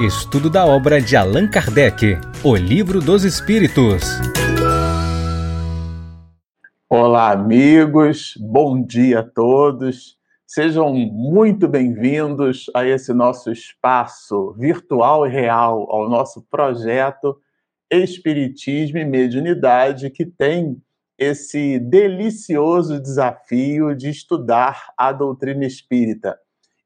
Estudo da obra de Allan Kardec, O Livro dos Espíritos. Olá, amigos, bom dia a todos. Sejam muito bem-vindos a esse nosso espaço virtual e real, ao nosso projeto Espiritismo e Mediunidade, que tem esse delicioso desafio de estudar a doutrina espírita.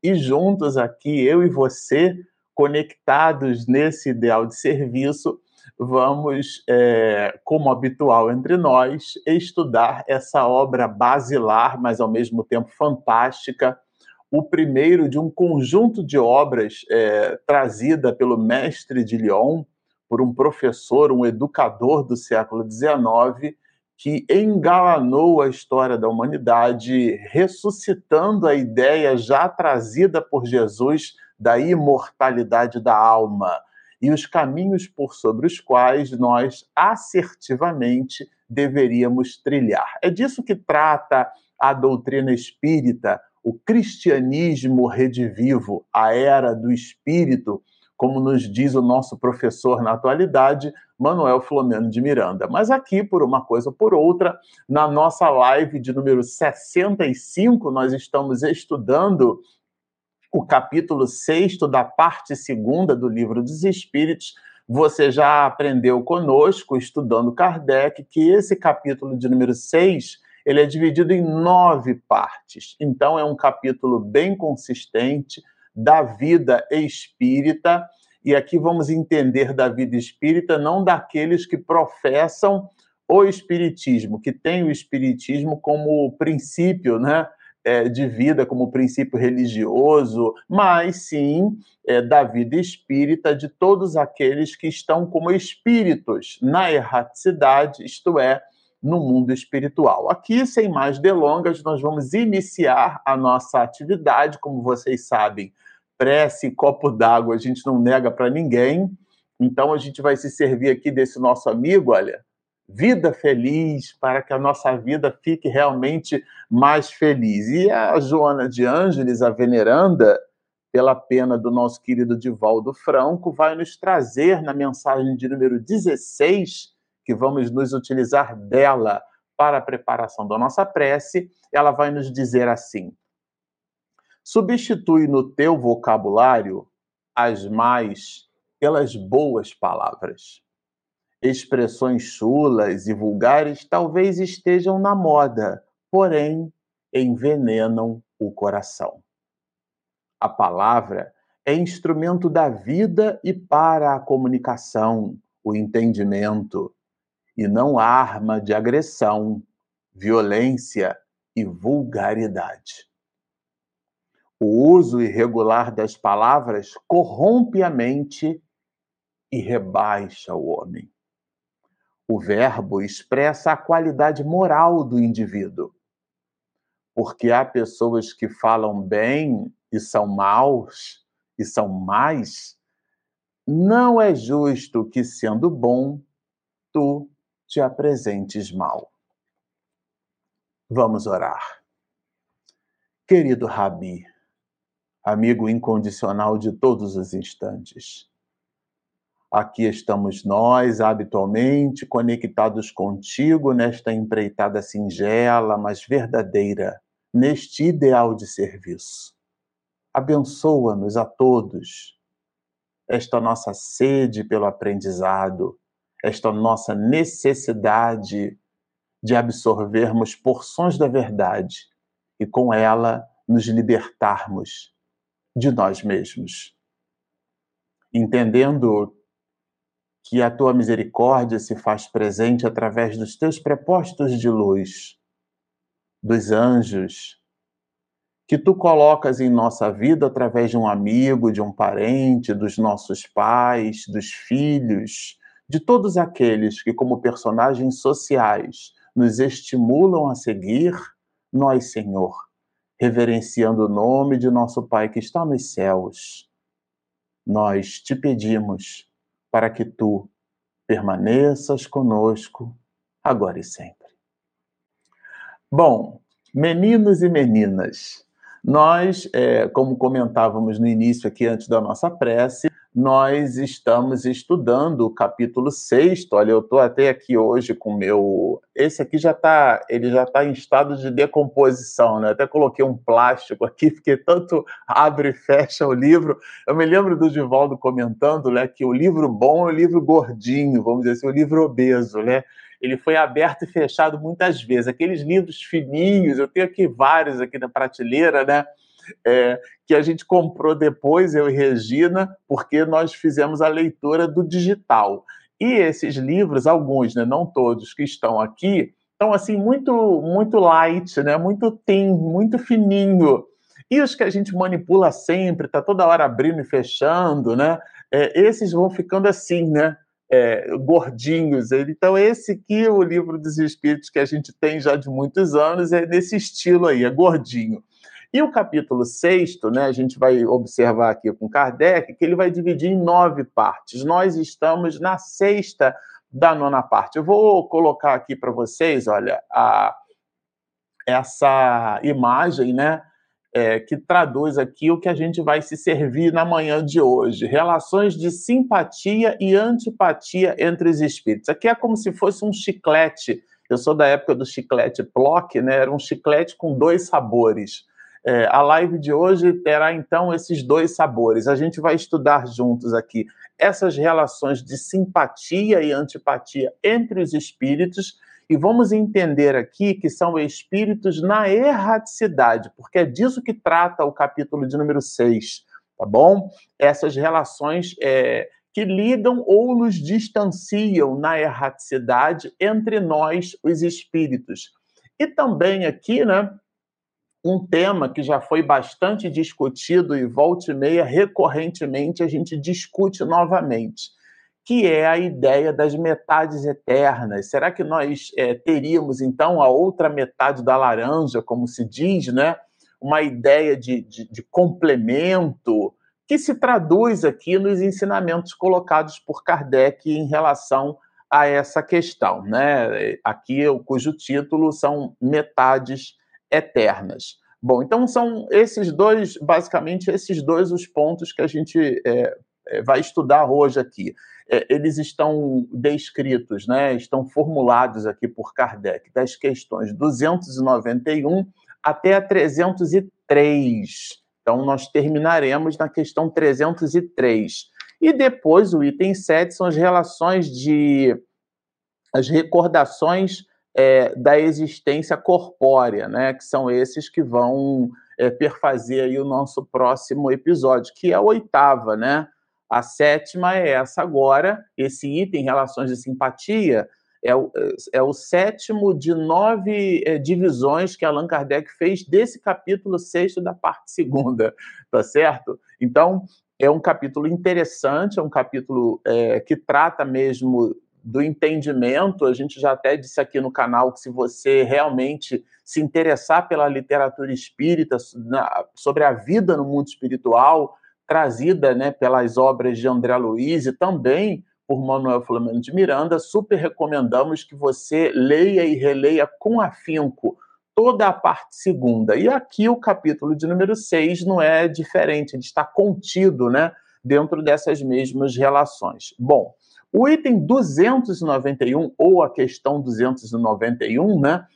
E juntos aqui, eu e você, conectados nesse ideal de serviço, vamos, é, como habitual entre nós, estudar essa obra basilar, mas ao mesmo tempo fantástica, o primeiro de um conjunto de obras é, trazida pelo mestre de Lyon, por um professor, um educador do século XIX, que engalanou a história da humanidade, ressuscitando a ideia já trazida por Jesus da imortalidade da alma e os caminhos por sobre os quais nós assertivamente deveríamos trilhar. É disso que trata a doutrina espírita, o cristianismo redivivo, a era do espírito, como nos diz o nosso professor na atualidade, Manuel Flomeno de Miranda. Mas aqui, por uma coisa ou por outra, na nossa live de número 65, nós estamos estudando o capítulo 6 da parte segunda do Livro dos Espíritos. Você já aprendeu conosco, estudando Kardec, que esse capítulo de número 6 ele é dividido em nove partes. Então, é um capítulo bem consistente da vida espírita. E aqui vamos entender da vida espírita não daqueles que professam o espiritismo, que tem o espiritismo como princípio, né? É, de vida como princípio religioso, mas sim é, da vida espírita de todos aqueles que estão como espíritos na erraticidade, isto é, no mundo espiritual. Aqui, sem mais delongas, nós vamos iniciar a nossa atividade, como vocês sabem, prece, copo d'água, a gente não nega para ninguém. Então a gente vai se servir aqui desse nosso amigo, olha, vida feliz, para que a nossa vida fique realmente mais feliz. E a Joana de Ângeles, a veneranda, pela pena do nosso querido Divaldo Franco, vai nos trazer na mensagem de número 16, que vamos nos utilizar dela para a preparação da nossa prece, ela vai nos dizer assim: Substitui no teu vocabulário as mais pelas boas palavras Expressões chulas e vulgares talvez estejam na moda, porém envenenam o coração. A palavra é instrumento da vida e para a comunicação, o entendimento, e não arma de agressão, violência e vulgaridade. O uso irregular das palavras corrompe a mente e rebaixa o homem. O verbo expressa a qualidade moral do indivíduo. Porque há pessoas que falam bem e são maus e são mais. Não é justo que, sendo bom, tu te apresentes mal. Vamos orar. Querido Rabi, amigo incondicional de todos os instantes, Aqui estamos nós, habitualmente, conectados contigo nesta empreitada singela, mas verdadeira, neste ideal de serviço. Abençoa-nos a todos, esta nossa sede pelo aprendizado, esta nossa necessidade de absorvermos porções da verdade e com ela nos libertarmos de nós mesmos. Entendendo que a tua misericórdia se faz presente através dos teus prepostos de luz, dos anjos, que tu colocas em nossa vida através de um amigo, de um parente, dos nossos pais, dos filhos, de todos aqueles que, como personagens sociais, nos estimulam a seguir, nós, Senhor, reverenciando o nome de nosso Pai que está nos céus, nós te pedimos para que tu permaneças conosco agora e sempre. Bom, meninos e meninas, nós, é, como comentávamos no início aqui antes da nossa prece, nós estamos estudando o capítulo 6. Olha, eu estou até aqui hoje com o meu. Esse aqui já está, ele já está em estado de decomposição, né? Até coloquei um plástico aqui, porque tanto abre e fecha o livro. Eu me lembro do Divaldo comentando, né, que o livro bom é o livro gordinho, vamos dizer assim, o livro obeso, né? Ele foi aberto e fechado muitas vezes. Aqueles livros fininhos, eu tenho aqui vários aqui na prateleira, né? É, que a gente comprou depois, eu e Regina, porque nós fizemos a leitura do digital. E esses livros, alguns, né, não todos que estão aqui, estão assim muito muito light, né, muito thin, muito fininho. E os que a gente manipula sempre, tá toda hora abrindo e fechando, né? É, esses vão ficando assim, né? É, gordinhos. Então, esse aqui, o livro dos Espíritos que a gente tem já de muitos anos, é nesse estilo aí, é gordinho. E o capítulo sexto, né, a gente vai observar aqui com Kardec, que ele vai dividir em nove partes. Nós estamos na sexta da nona parte. Eu vou colocar aqui para vocês, olha, a, essa imagem, né, é, que traduz aqui o que a gente vai se servir na manhã de hoje. Relações de simpatia e antipatia entre os espíritos. Aqui é como se fosse um chiclete. Eu sou da época do chiclete Plock, né? Era um chiclete com dois sabores. É, a live de hoje terá então esses dois sabores. A gente vai estudar juntos aqui essas relações de simpatia e antipatia entre os espíritos e vamos entender aqui que são espíritos na erraticidade, porque é disso que trata o capítulo de número 6, tá bom? Essas relações é, que ligam ou nos distanciam na erraticidade entre nós, os espíritos. E também aqui, né, um tema que já foi bastante discutido e volta e meia, recorrentemente, a gente discute novamente, que é a ideia das metades eternas. Será que nós é, teríamos, então, a outra metade da laranja, como se diz, né? uma ideia de, de, de complemento, que se traduz aqui nos ensinamentos colocados por Kardec em relação a essa questão, né? Aqui, cujo título são metades eternas. Bom, então são esses dois, basicamente, esses dois os pontos que a gente é, é, vai estudar hoje aqui. É, eles estão descritos, né, estão formulados aqui por Kardec, das questões 291 até a 303. Então, nós terminaremos na questão 303. E depois, o item 7 são as relações de. as recordações é, da existência corpórea, né? Que são esses que vão é, perfazer aí o nosso próximo episódio, que é a oitava, né? A sétima é essa agora, esse item, relações de simpatia, é o, é o sétimo de nove é, divisões que Allan Kardec fez desse capítulo sexto da parte segunda, tá certo? Então, é um capítulo interessante, é um capítulo é, que trata mesmo do entendimento, a gente já até disse aqui no canal que se você realmente se interessar pela literatura espírita, na, sobre a vida no mundo espiritual, trazida né, pelas obras de André Luiz e também por Manuel Flamengo de Miranda, super recomendamos que você leia e releia com afinco toda a parte segunda. E aqui o capítulo de número 6 não é diferente, ele está contido né, dentro dessas mesmas relações. Bom, o item 291, ou a questão 291, né?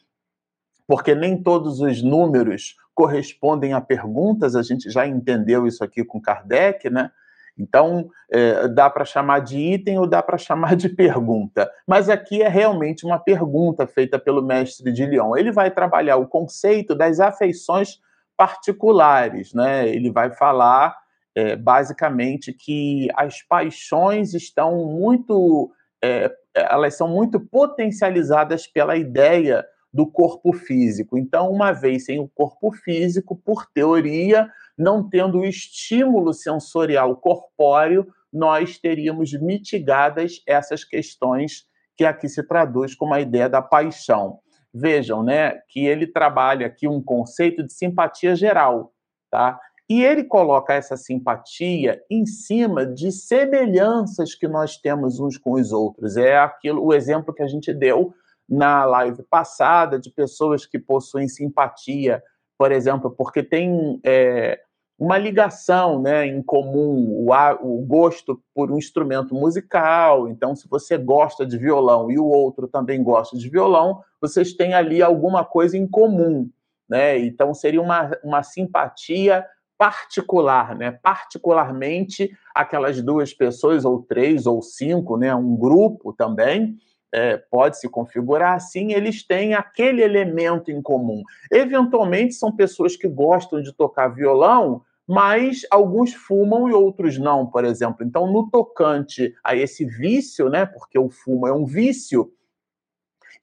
Porque nem todos os números correspondem a perguntas, a gente já entendeu isso aqui com Kardec, né? Então, é, dá para chamar de item ou dá para chamar de pergunta. Mas aqui é realmente uma pergunta feita pelo mestre de Lyon. Ele vai trabalhar o conceito das afeições particulares, né? Ele vai falar é, basicamente que as paixões estão muito, é, elas são muito potencializadas pela ideia do corpo físico. Então, uma vez sem o corpo físico, por teoria, não tendo o estímulo sensorial corpóreo, nós teríamos mitigadas essas questões que aqui se traduz como a ideia da paixão. Vejam, né, que ele trabalha aqui um conceito de simpatia geral, tá? E ele coloca essa simpatia em cima de semelhanças que nós temos uns com os outros. É aquilo, o exemplo que a gente deu na live passada de pessoas que possuem simpatia, por exemplo, porque tem é, uma ligação né, em comum, o, o gosto por um instrumento musical. Então, se você gosta de violão e o outro também gosta de violão, vocês têm ali alguma coisa em comum. Né? Então, seria uma, uma simpatia particular, né? particularmente aquelas duas pessoas, ou três, ou cinco, né? um grupo também, é, pode se configurar assim, eles têm aquele elemento em comum. Eventualmente, são pessoas que gostam de tocar violão, mas alguns fumam e outros não, por exemplo. Então, no tocante a esse vício, né, porque o fumo é um vício,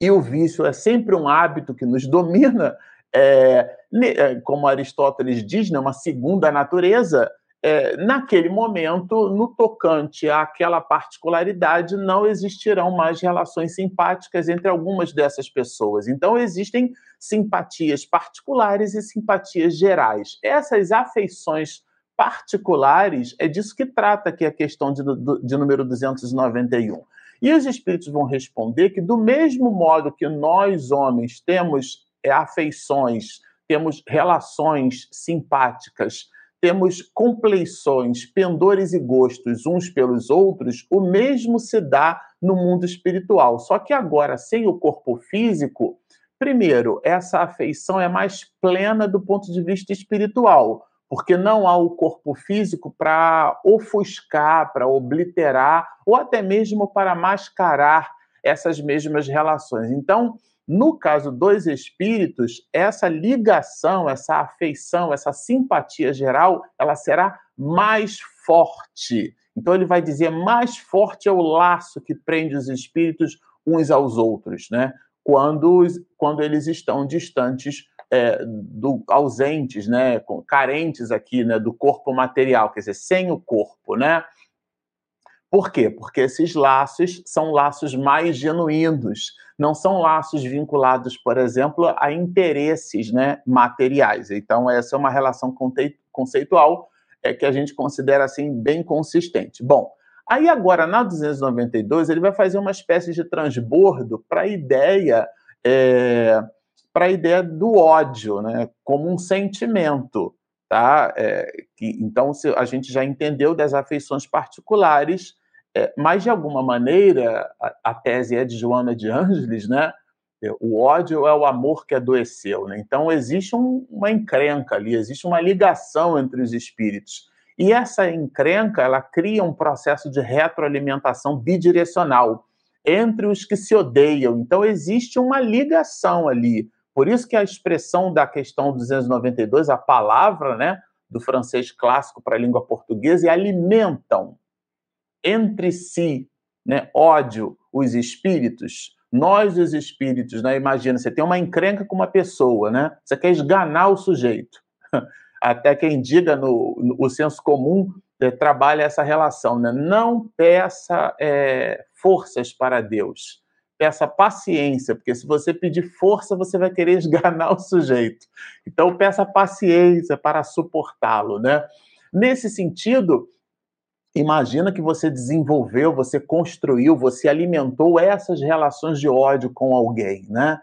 e o vício é sempre um hábito que nos domina, é, é como Aristóteles diz, né, uma segunda natureza, é, naquele momento, no tocante àquela particularidade, não existirão mais relações simpáticas entre algumas dessas pessoas. Então, existem simpatias particulares e simpatias gerais. Essas afeições particulares, é disso que trata aqui a questão de, de número 291. E os espíritos vão responder que, do mesmo modo que nós, homens, temos afeições, temos relações simpáticas temos compleições, pendores e gostos uns pelos outros, o mesmo se dá no mundo espiritual. Só que agora, sem o corpo físico, primeiro, essa afeição é mais plena do ponto de vista espiritual, porque não há o corpo físico para ofuscar, para obliterar, ou até mesmo para mascarar essas mesmas relações. Então, no caso dos espíritos, essa ligação, essa afeição, essa simpatia geral, ela será mais forte. Então ele vai dizer mais forte é o laço que prende os espíritos uns aos outros, né? Quando, quando eles estão distantes, é, do, ausentes, né? Carentes aqui, né? Do corpo material, quer dizer, sem o corpo, né? Por quê? Porque esses laços são laços mais genuínos, não são laços vinculados, por exemplo, a interesses né, materiais. Então, essa é uma relação conceitual é, que a gente considera assim bem consistente. Bom, aí agora na 292 ele vai fazer uma espécie de transbordo para a ideia é, para a ideia do ódio, né, como um sentimento, tá? É, que, então se a gente já entendeu das afeições particulares é, mas, de alguma maneira, a, a, tese é de Joana de Ângeles, né? É, o ódio é o amor que adoeceu. Né? Então, existe um, uma encrenca ali, existe uma ligação entre os espíritos. E essa encrenca, ela cria um processo de retroalimentação bidirecional entre os que se odeiam. Então, existe uma ligação ali. Por isso que a expressão da questão 292, a palavra né, do francês clássico para a língua portuguesa, é alimentam entre si, né, ódio, os espíritos, nós os espíritos, né, imagina, você tem uma encrenca com uma pessoa, né, você quer esganar o sujeito. Até quem diga no, no o senso comum é, trabalha essa relação, né? Não peça é, forças para Deus, peça paciência, porque se você pedir força, você vai querer esganar o sujeito. Então, peça paciência para suportá-lo, né? Nesse sentido, Imagina que você desenvolveu, você construiu, você alimentou essas relações de ódio com alguém, né?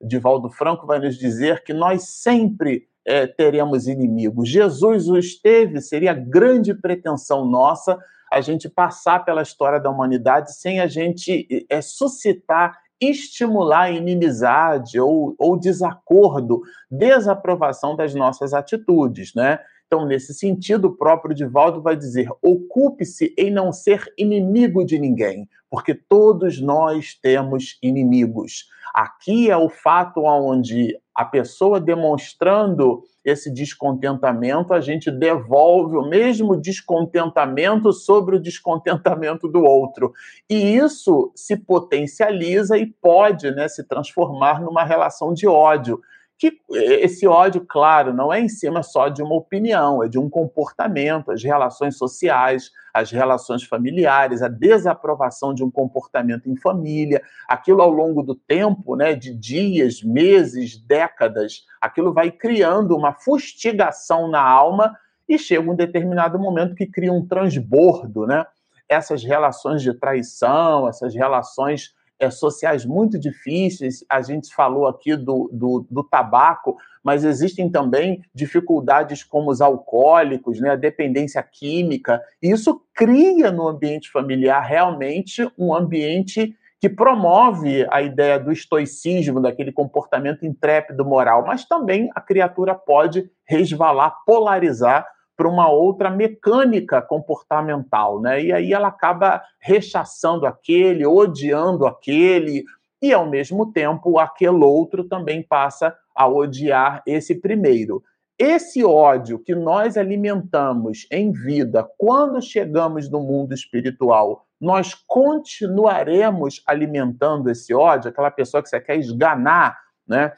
Divaldo Franco vai nos dizer que nós sempre é, teremos inimigos. Jesus os teve, seria grande pretensão nossa a gente passar pela história da humanidade sem a gente é, suscitar, estimular inimizade ou, ou desacordo, desaprovação das nossas atitudes, né? Então, nesse sentido, o próprio Divaldo vai dizer: ocupe-se em não ser inimigo de ninguém, porque todos nós temos inimigos. Aqui é o fato onde a pessoa demonstrando esse descontentamento, a gente devolve o mesmo descontentamento sobre o descontentamento do outro. E isso se potencializa e pode né, se transformar numa relação de ódio que esse ódio, claro, não é em cima só de uma opinião, é de um comportamento, as relações sociais, as relações familiares, a desaprovação de um comportamento em família, aquilo ao longo do tempo, né, de dias, meses, décadas, aquilo vai criando uma fustigação na alma e chega um determinado momento que cria um transbordo, né? Essas relações de traição, essas relações é, sociais muito difíceis. A gente falou aqui do, do, do, tabaco, mas existem também dificuldades como os alcoólicos, né, a dependência química. E isso cria no ambiente familiar realmente um ambiente que promove a ideia do estoicismo, daquele comportamento intrépido moral, mas também a criatura pode resvalar, polarizar para uma outra mecânica comportamental, né? E aí ela acaba rechaçando aquele, odiando aquele, e ao mesmo tempo aquele outro também passa a odiar esse primeiro. Esse ódio que nós alimentamos em vida, quando chegamos no mundo espiritual, nós continuaremos alimentando esse ódio, aquela pessoa que você quer esganar, né?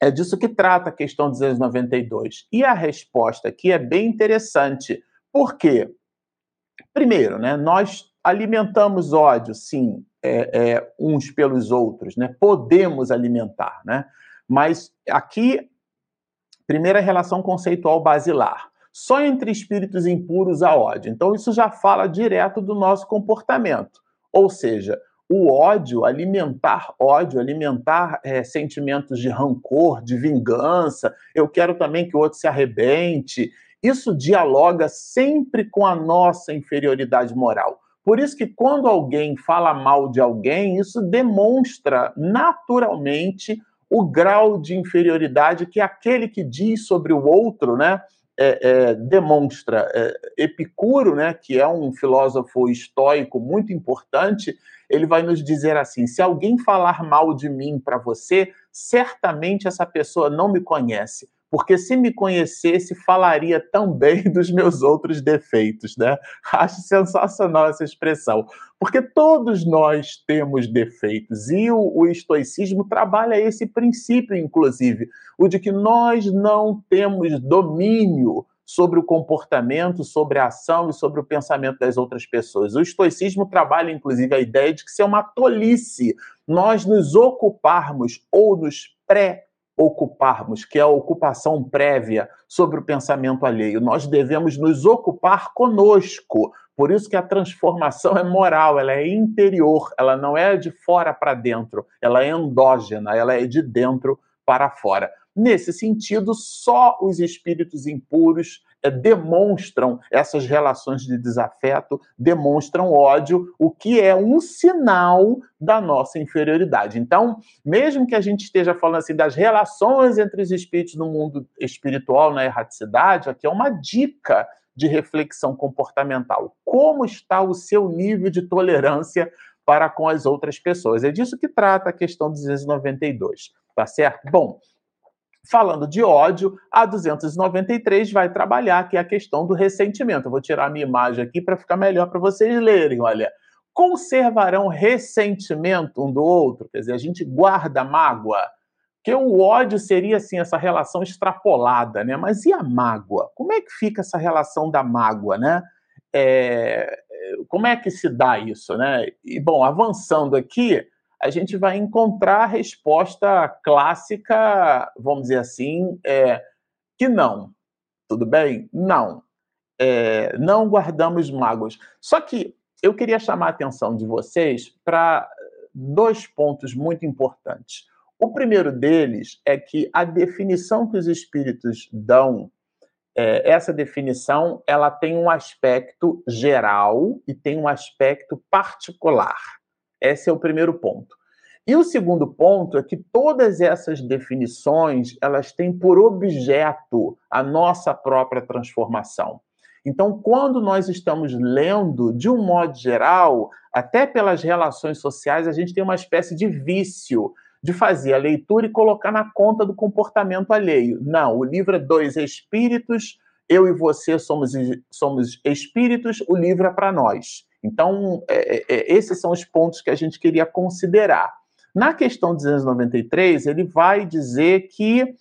É disso que trata a questão 292. E a resposta aqui é bem interessante. Por quê? Primeiro, né, nós alimentamos ódio, sim, é, é, uns pelos outros, né? Podemos alimentar, né? Mas aqui, primeira relação conceitual basilar. Só entre espíritos impuros há ódio. Então, isso já fala direto do nosso comportamento. Ou seja, o ódio, alimentar ódio, alimentar é, sentimentos de rancor, de vingança, eu quero também que o outro se arrebente. Isso dialoga sempre com a nossa inferioridade moral. Por isso que quando alguém fala mal de alguém, isso demonstra naturalmente o grau de inferioridade que aquele que diz sobre o outro, né, é, é, demonstra. É, Epicuro, né, que é um filósofo estoico muito importante, ele vai nos dizer assim: se alguém falar mal de mim para você, certamente essa pessoa não me conhece. Porque se me conhecesse, falaria também dos meus outros defeitos, né? Acho sensacional essa expressão. Porque todos nós temos defeitos. E o, o estoicismo trabalha esse princípio, inclusive, o de que nós não temos domínio sobre o comportamento, sobre a ação e sobre o pensamento das outras pessoas. O estoicismo trabalha, inclusive, a ideia de que isso é uma tolice nós nos ocuparmos ou nos pré-ocuparmos, que é a ocupação prévia sobre o pensamento alheio. Nós devemos nos ocupar conosco. Por isso que a transformação é moral, ela é interior, ela não é de fora para dentro, ela é endógena, ela é de dentro para fora. Nesse sentido, só os espíritos impuros demonstram essas relações de desafeto, demonstram ódio, o que é um sinal da nossa inferioridade. Então, mesmo que a gente esteja falando assim das relações entre os espíritos no mundo espiritual, na erraticidade, aqui é uma dica de reflexão comportamental. Como está o seu nível de tolerância para com as outras pessoas? É disso que trata a questão 292, tá certo? Bom, falando de ódio, a 293 vai trabalhar que é a questão do ressentimento. Eu vou tirar a minha imagem aqui para ficar melhor para vocês lerem, olha. Conservarão ressentimento um do outro, quer dizer, a gente guarda mágoa, que o ódio seria assim essa relação extrapolada, né? Mas e a mágoa? Como é que fica essa relação da mágoa, né? É... Como é que se dá isso, né? E bom, avançando aqui, a gente vai encontrar a resposta clássica, vamos dizer assim, é, que não. Tudo bem? Não. É, não guardamos mágoas. Só que eu queria chamar a atenção de vocês para dois pontos muito importantes. O primeiro deles é que a definição que os espíritos dão, é, essa definição, ela tem um aspecto geral e tem um aspecto particular. Esse é o primeiro ponto. E o segundo ponto é que todas essas definições, elas têm por objeto a nossa própria transformação. Então, quando nós estamos lendo, de um modo geral, até pelas relações sociais, a gente tem uma espécie de vício de fazer a leitura e colocar na conta do comportamento alheio. Não, o livro é dois espíritos, eu e você somos, somos espíritos, o livro é para nós. Então, é, é, é, esses são os pontos que a gente queria considerar. Na questão 293, ele vai dizer que,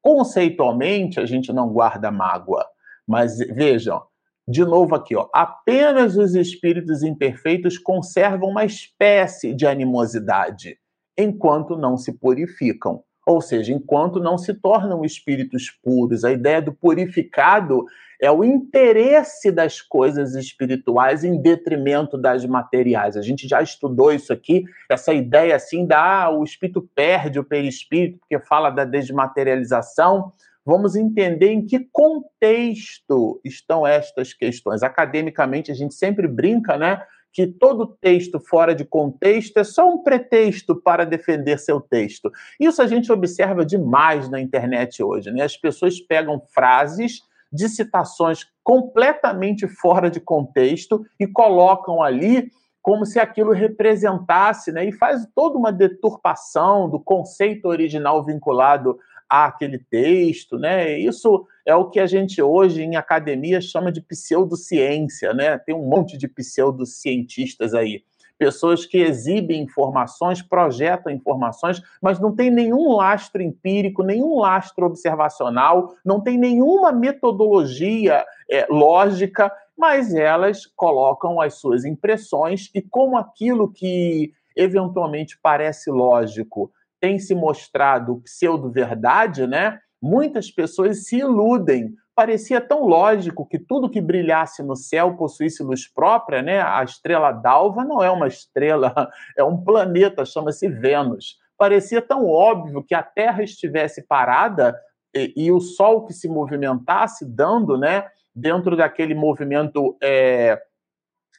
conceitualmente, a gente não guarda mágoa. Mas vejam, de novo aqui, ó, apenas os espíritos imperfeitos conservam uma espécie de animosidade, enquanto não se purificam. Ou seja, enquanto não se tornam espíritos puros. A ideia do purificado é o interesse das coisas espirituais em detrimento das materiais. A gente já estudou isso aqui, essa ideia assim da ah, o espírito perde o perispírito, porque fala da desmaterialização. Vamos entender em que contexto estão estas questões. Academicamente, a gente sempre brinca, né? Que todo texto fora de contexto é só um pretexto para defender seu texto. Isso a gente observa demais na internet hoje. Né? As pessoas pegam frases de citações completamente fora de contexto e colocam ali como se aquilo representasse, né? E faz toda uma deturpação do conceito original vinculado àquele texto, né? Isso é o que a gente hoje em academia chama de pseudociência, né? Tem um monte de pseudocientistas aí. Pessoas que exibem informações, projetam informações, mas não tem nenhum lastro empírico, nenhum lastro observacional, não tem nenhuma metodologia é, lógica, mas elas colocam as suas impressões e como aquilo que eventualmente parece lógico tem se mostrado pseudo-verdade, né? Muitas pessoas se iludem. Parecia tão lógico que tudo que brilhasse no céu possuísse luz própria, né? A estrela d'alva não é uma estrela, é um planeta, chama-se Vênus. Parecia tão óbvio que a Terra estivesse parada e, e o Sol que se movimentasse, dando, né? Dentro daquele movimento é,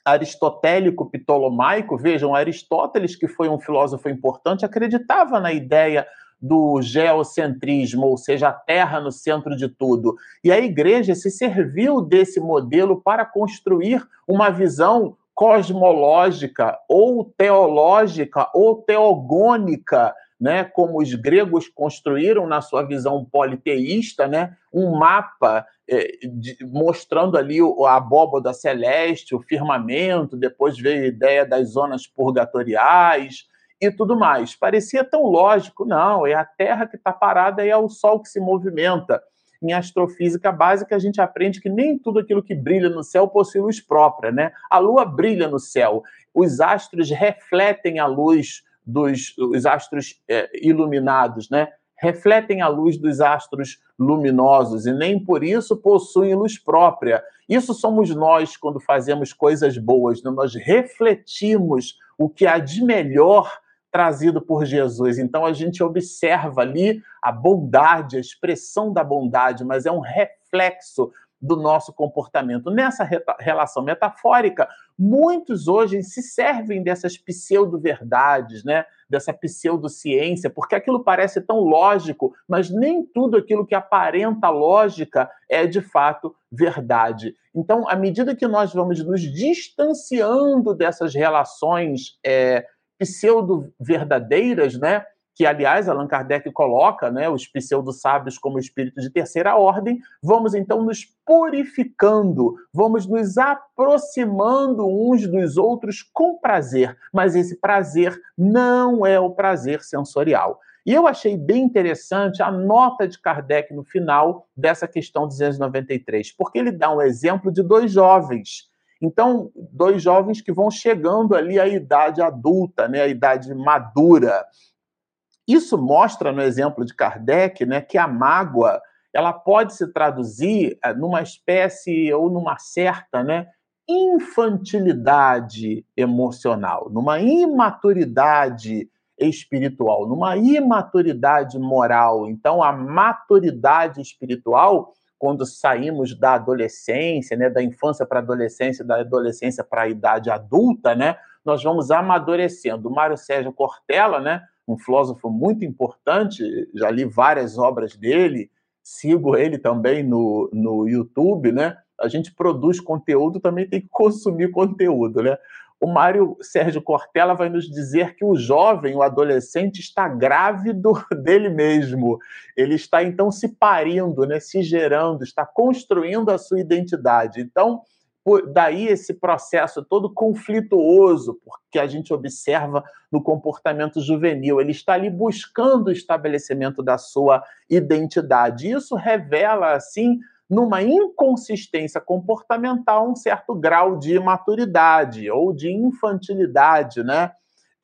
aristotélico ptolomaico, vejam, Aristóteles, que foi um filósofo importante, acreditava na ideia do geocentrismo, ou seja, a Terra no centro de tudo. E a igreja se serviu desse modelo para construir uma visão cosmológica ou teológica ou teogônica, né, como os gregos construíram na sua visão politeísta, né, um mapa é, de, mostrando ali a abóboda celeste, o firmamento, depois veio a ideia das zonas purgatoriais, e tudo mais. Parecia tão lógico, não, é a Terra que está parada e é o Sol que se movimenta. Em astrofísica básica, a gente aprende que nem tudo aquilo que brilha no céu possui luz própria, né? A Lua brilha no céu, os astros refletem a luz dos os astros é, iluminados, né? refletem a luz dos astros luminosos e nem por isso possuem luz própria. Isso somos nós quando fazemos coisas boas, né? nós refletimos o que há de melhor trazido por Jesus. Então a gente observa ali a bondade, a expressão da bondade, mas é um reflexo do nosso comportamento. Nessa relação metafórica, muitos hoje se servem dessas pseudo-verdades, né? dessa pseudociência, porque aquilo parece tão lógico, mas nem tudo aquilo que aparenta lógica é de fato verdade. Então, à medida que nós vamos nos distanciando dessas relações é, pseudo-verdadeiras, né? Que, aliás, Allan Kardec coloca né, os pseudo-sábios como espíritos de terceira ordem, vamos então nos purificando, vamos nos aproximando uns dos outros com prazer, mas esse prazer não é o prazer sensorial. E eu achei bem interessante a nota de Kardec no final dessa questão 293, porque ele dá um exemplo de dois jovens então, dois jovens que vão chegando ali à idade adulta, né, à idade madura. Isso mostra no exemplo de Kardec, né, que a mágoa ela pode se traduzir eh, numa espécie ou numa certa, né, infantilidade emocional, numa imaturidade espiritual, numa imaturidade moral. Então, a maturidade espiritual quando saímos da adolescência, né, da infância para a adolescência, da adolescência para a idade adulta, né, nós vamos amadurecendo. O Mário Sérgio Cortella, né, um filósofo muito importante, já li várias obras dele, sigo ele também no, no YouTube, né? A gente produz conteúdo, também tem que consumir conteúdo, né? o Mário Sérgio Cortella vai nos dizer que o jovem, o adolescente, está grávido dele mesmo. Ele está, então, se parindo, né, se gerando, está construindo a sua identidade. Então, daí esse processo todo conflituoso, porque a gente observa no comportamento juvenil. Ele está ali buscando o estabelecimento da sua identidade. Isso revela, assim, numa inconsistência comportamental, um certo grau de imaturidade ou de infantilidade, né?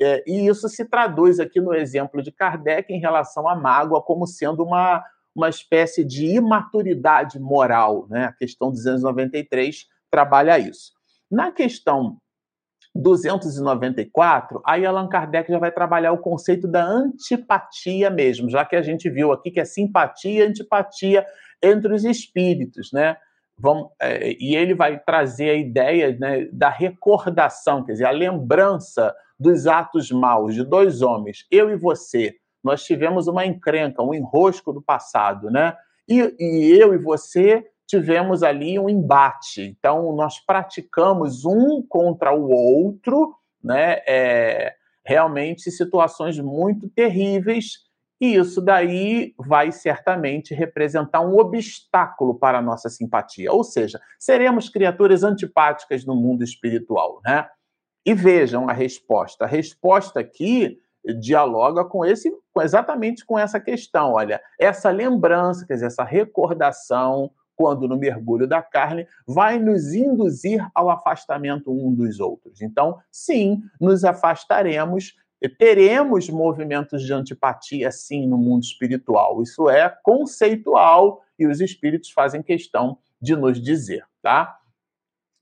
É, e isso se traduz aqui no exemplo de Kardec em relação à mágoa como sendo uma, uma espécie de imaturidade moral. Né? A questão 293 trabalha isso. Na questão 294, aí Allan Kardec já vai trabalhar o conceito da antipatia mesmo, já que a gente viu aqui que é simpatia e antipatia entre os espíritos, né? Vamos, é, e ele vai trazer a ideia né, da recordação, quer dizer, a lembrança dos atos maus de dois homens, eu e você. Nós tivemos uma encrenca, um enrosco do passado, né? E, e eu e você tivemos ali um embate. Então, nós praticamos um contra o outro, né? É, realmente situações muito terríveis, e isso daí vai certamente representar um obstáculo para a nossa simpatia. Ou seja, seremos criaturas antipáticas no mundo espiritual, né? E vejam a resposta. A resposta aqui dialoga com esse, exatamente com essa questão. Olha, essa lembrança, quer dizer, essa recordação, quando no mergulho da carne, vai nos induzir ao afastamento um dos outros. Então, sim, nos afastaremos, teremos movimentos de antipatia, sim, no mundo espiritual. Isso é conceitual e os espíritos fazem questão de nos dizer, tá?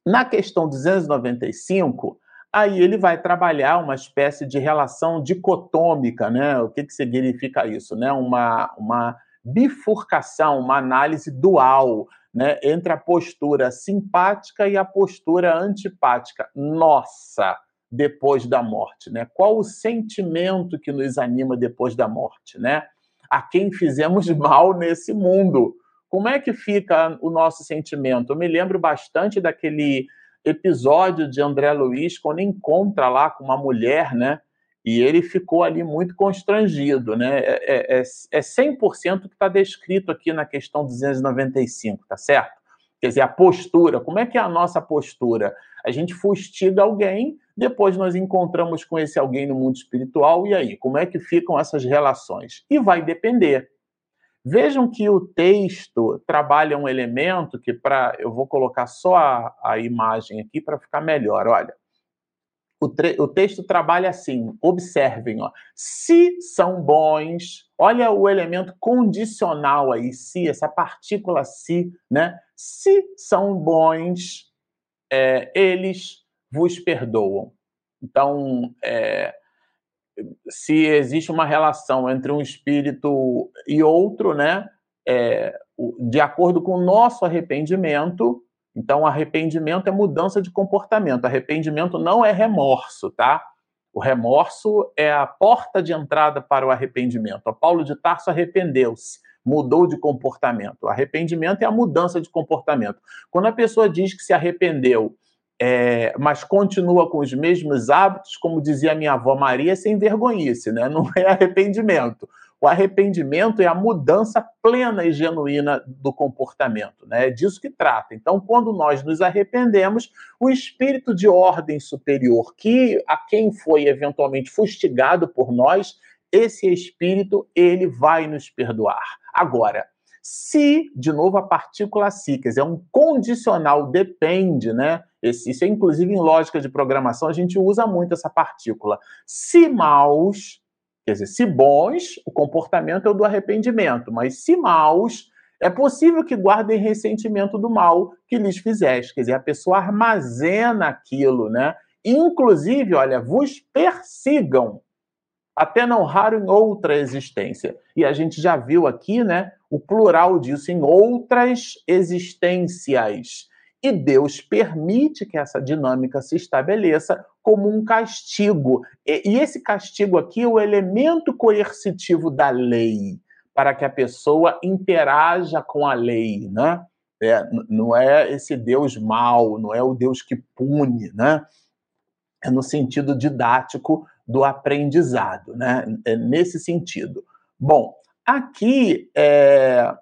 Na questão 295, aí ele vai trabalhar uma espécie de relação dicotômica, né? O que, que significa isso? Né? Uma, uma bifurcação, uma análise dual né, entre a postura simpática e a postura antipática. Nossa, depois da morte, né? Qual o sentimento que nos anima depois da morte, né? A quem fizemos mal nesse mundo. Como é que fica o nosso sentimento? Eu me lembro bastante daquele episódio de André Luiz quando encontra lá com uma mulher, né? E ele ficou ali muito constrangido, né? É, é, é 100% é que está descrito aqui na questão 295, tá certo? Quer dizer, a postura, como é que é a nossa postura? A gente fustiga alguém, depois nós encontramos com esse alguém no mundo espiritual, e aí, como é que ficam essas relações? E vai depender. Vejam que o texto trabalha um elemento que, para eu vou colocar só a, a imagem aqui para ficar melhor. Olha, o, o, texto trabalha assim, observem, ó. Se são bons, olha o elemento condicional aí, se, essa partícula se, né? Se são bons, é, eles vos perdoam. Então, é, se existe uma relação entre um espírito e outro, né? É, de acordo com o nosso arrependimento, então, arrependimento é mudança de comportamento. Arrependimento não é remorso, tá? O remorso é a porta de entrada para o arrependimento. O Paulo de Tarso arrependeu-se, mudou de comportamento. O arrependimento é a mudança de comportamento. Quando a pessoa diz que se arrependeu, é, mas continua com os mesmos hábitos, como dizia minha avó Maria, sem vergonhice, né? Não é arrependimento. O arrependimento é a mudança plena e genuína do comportamento, né? É disso que trata. Então, quando nós nos arrependemos, o espírito de ordem superior, que a quem foi eventualmente fustigado por nós, esse espírito ele vai nos perdoar. Agora, se, de novo, a partícula si, quer dizer, é um condicional depende, né? Esse, isso é inclusive em lógica de programação, a gente usa muito essa partícula. Se maus, Quer dizer, se bons, o comportamento é o do arrependimento, mas se maus, é possível que guardem ressentimento do mal que lhes fizeste. Quer dizer, a pessoa armazena aquilo, né? Inclusive, olha, vos persigam, até não raro em outra existência. E a gente já viu aqui, né, o plural disso, em outras existências. E Deus permite que essa dinâmica se estabeleça como um castigo. E, e esse castigo aqui é o elemento coercitivo da lei, para que a pessoa interaja com a lei, né? É, não é esse Deus mau, não é o Deus que pune, né? É no sentido didático do aprendizado, né? É nesse sentido. Bom, aqui é,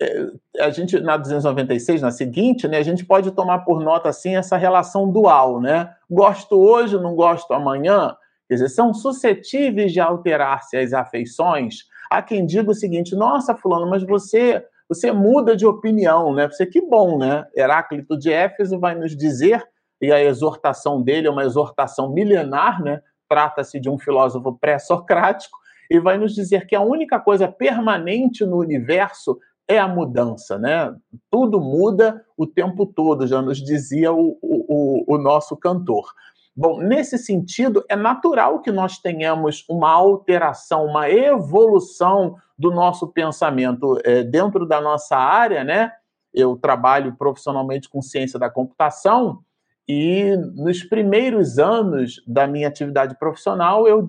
é, a gente na 296, na seguinte, né, a gente pode tomar por nota assim essa relação dual, né? Gosto hoje, não gosto amanhã. Quer dizer, são suscetíveis de alterar-se as afeições. Há quem diga o seguinte: "Nossa, fulano, mas você você muda de opinião, né? Você que bom, né? Heráclito de Éfeso vai nos dizer e a exortação dele é uma exortação milenar, né? Trata-se de um filósofo pré-socrático, e vai nos dizer que a única coisa permanente no universo é a mudança, né? Tudo muda o tempo todo, já nos dizia o, o, o nosso cantor. Bom, nesse sentido, é natural que nós tenhamos uma alteração, uma evolução do nosso pensamento é, dentro da nossa área, né? Eu trabalho profissionalmente com ciência da computação e nos primeiros anos da minha atividade profissional eu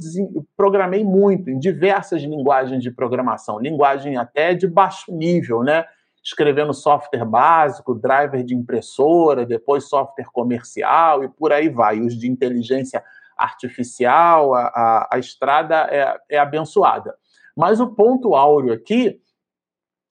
programei muito em diversas linguagens de programação, linguagem até de baixo nível, né? escrevendo software básico, driver de impressora, depois software comercial e por aí vai. Os de inteligência artificial, a, a, a estrada é, é abençoada. Mas o ponto áureo aqui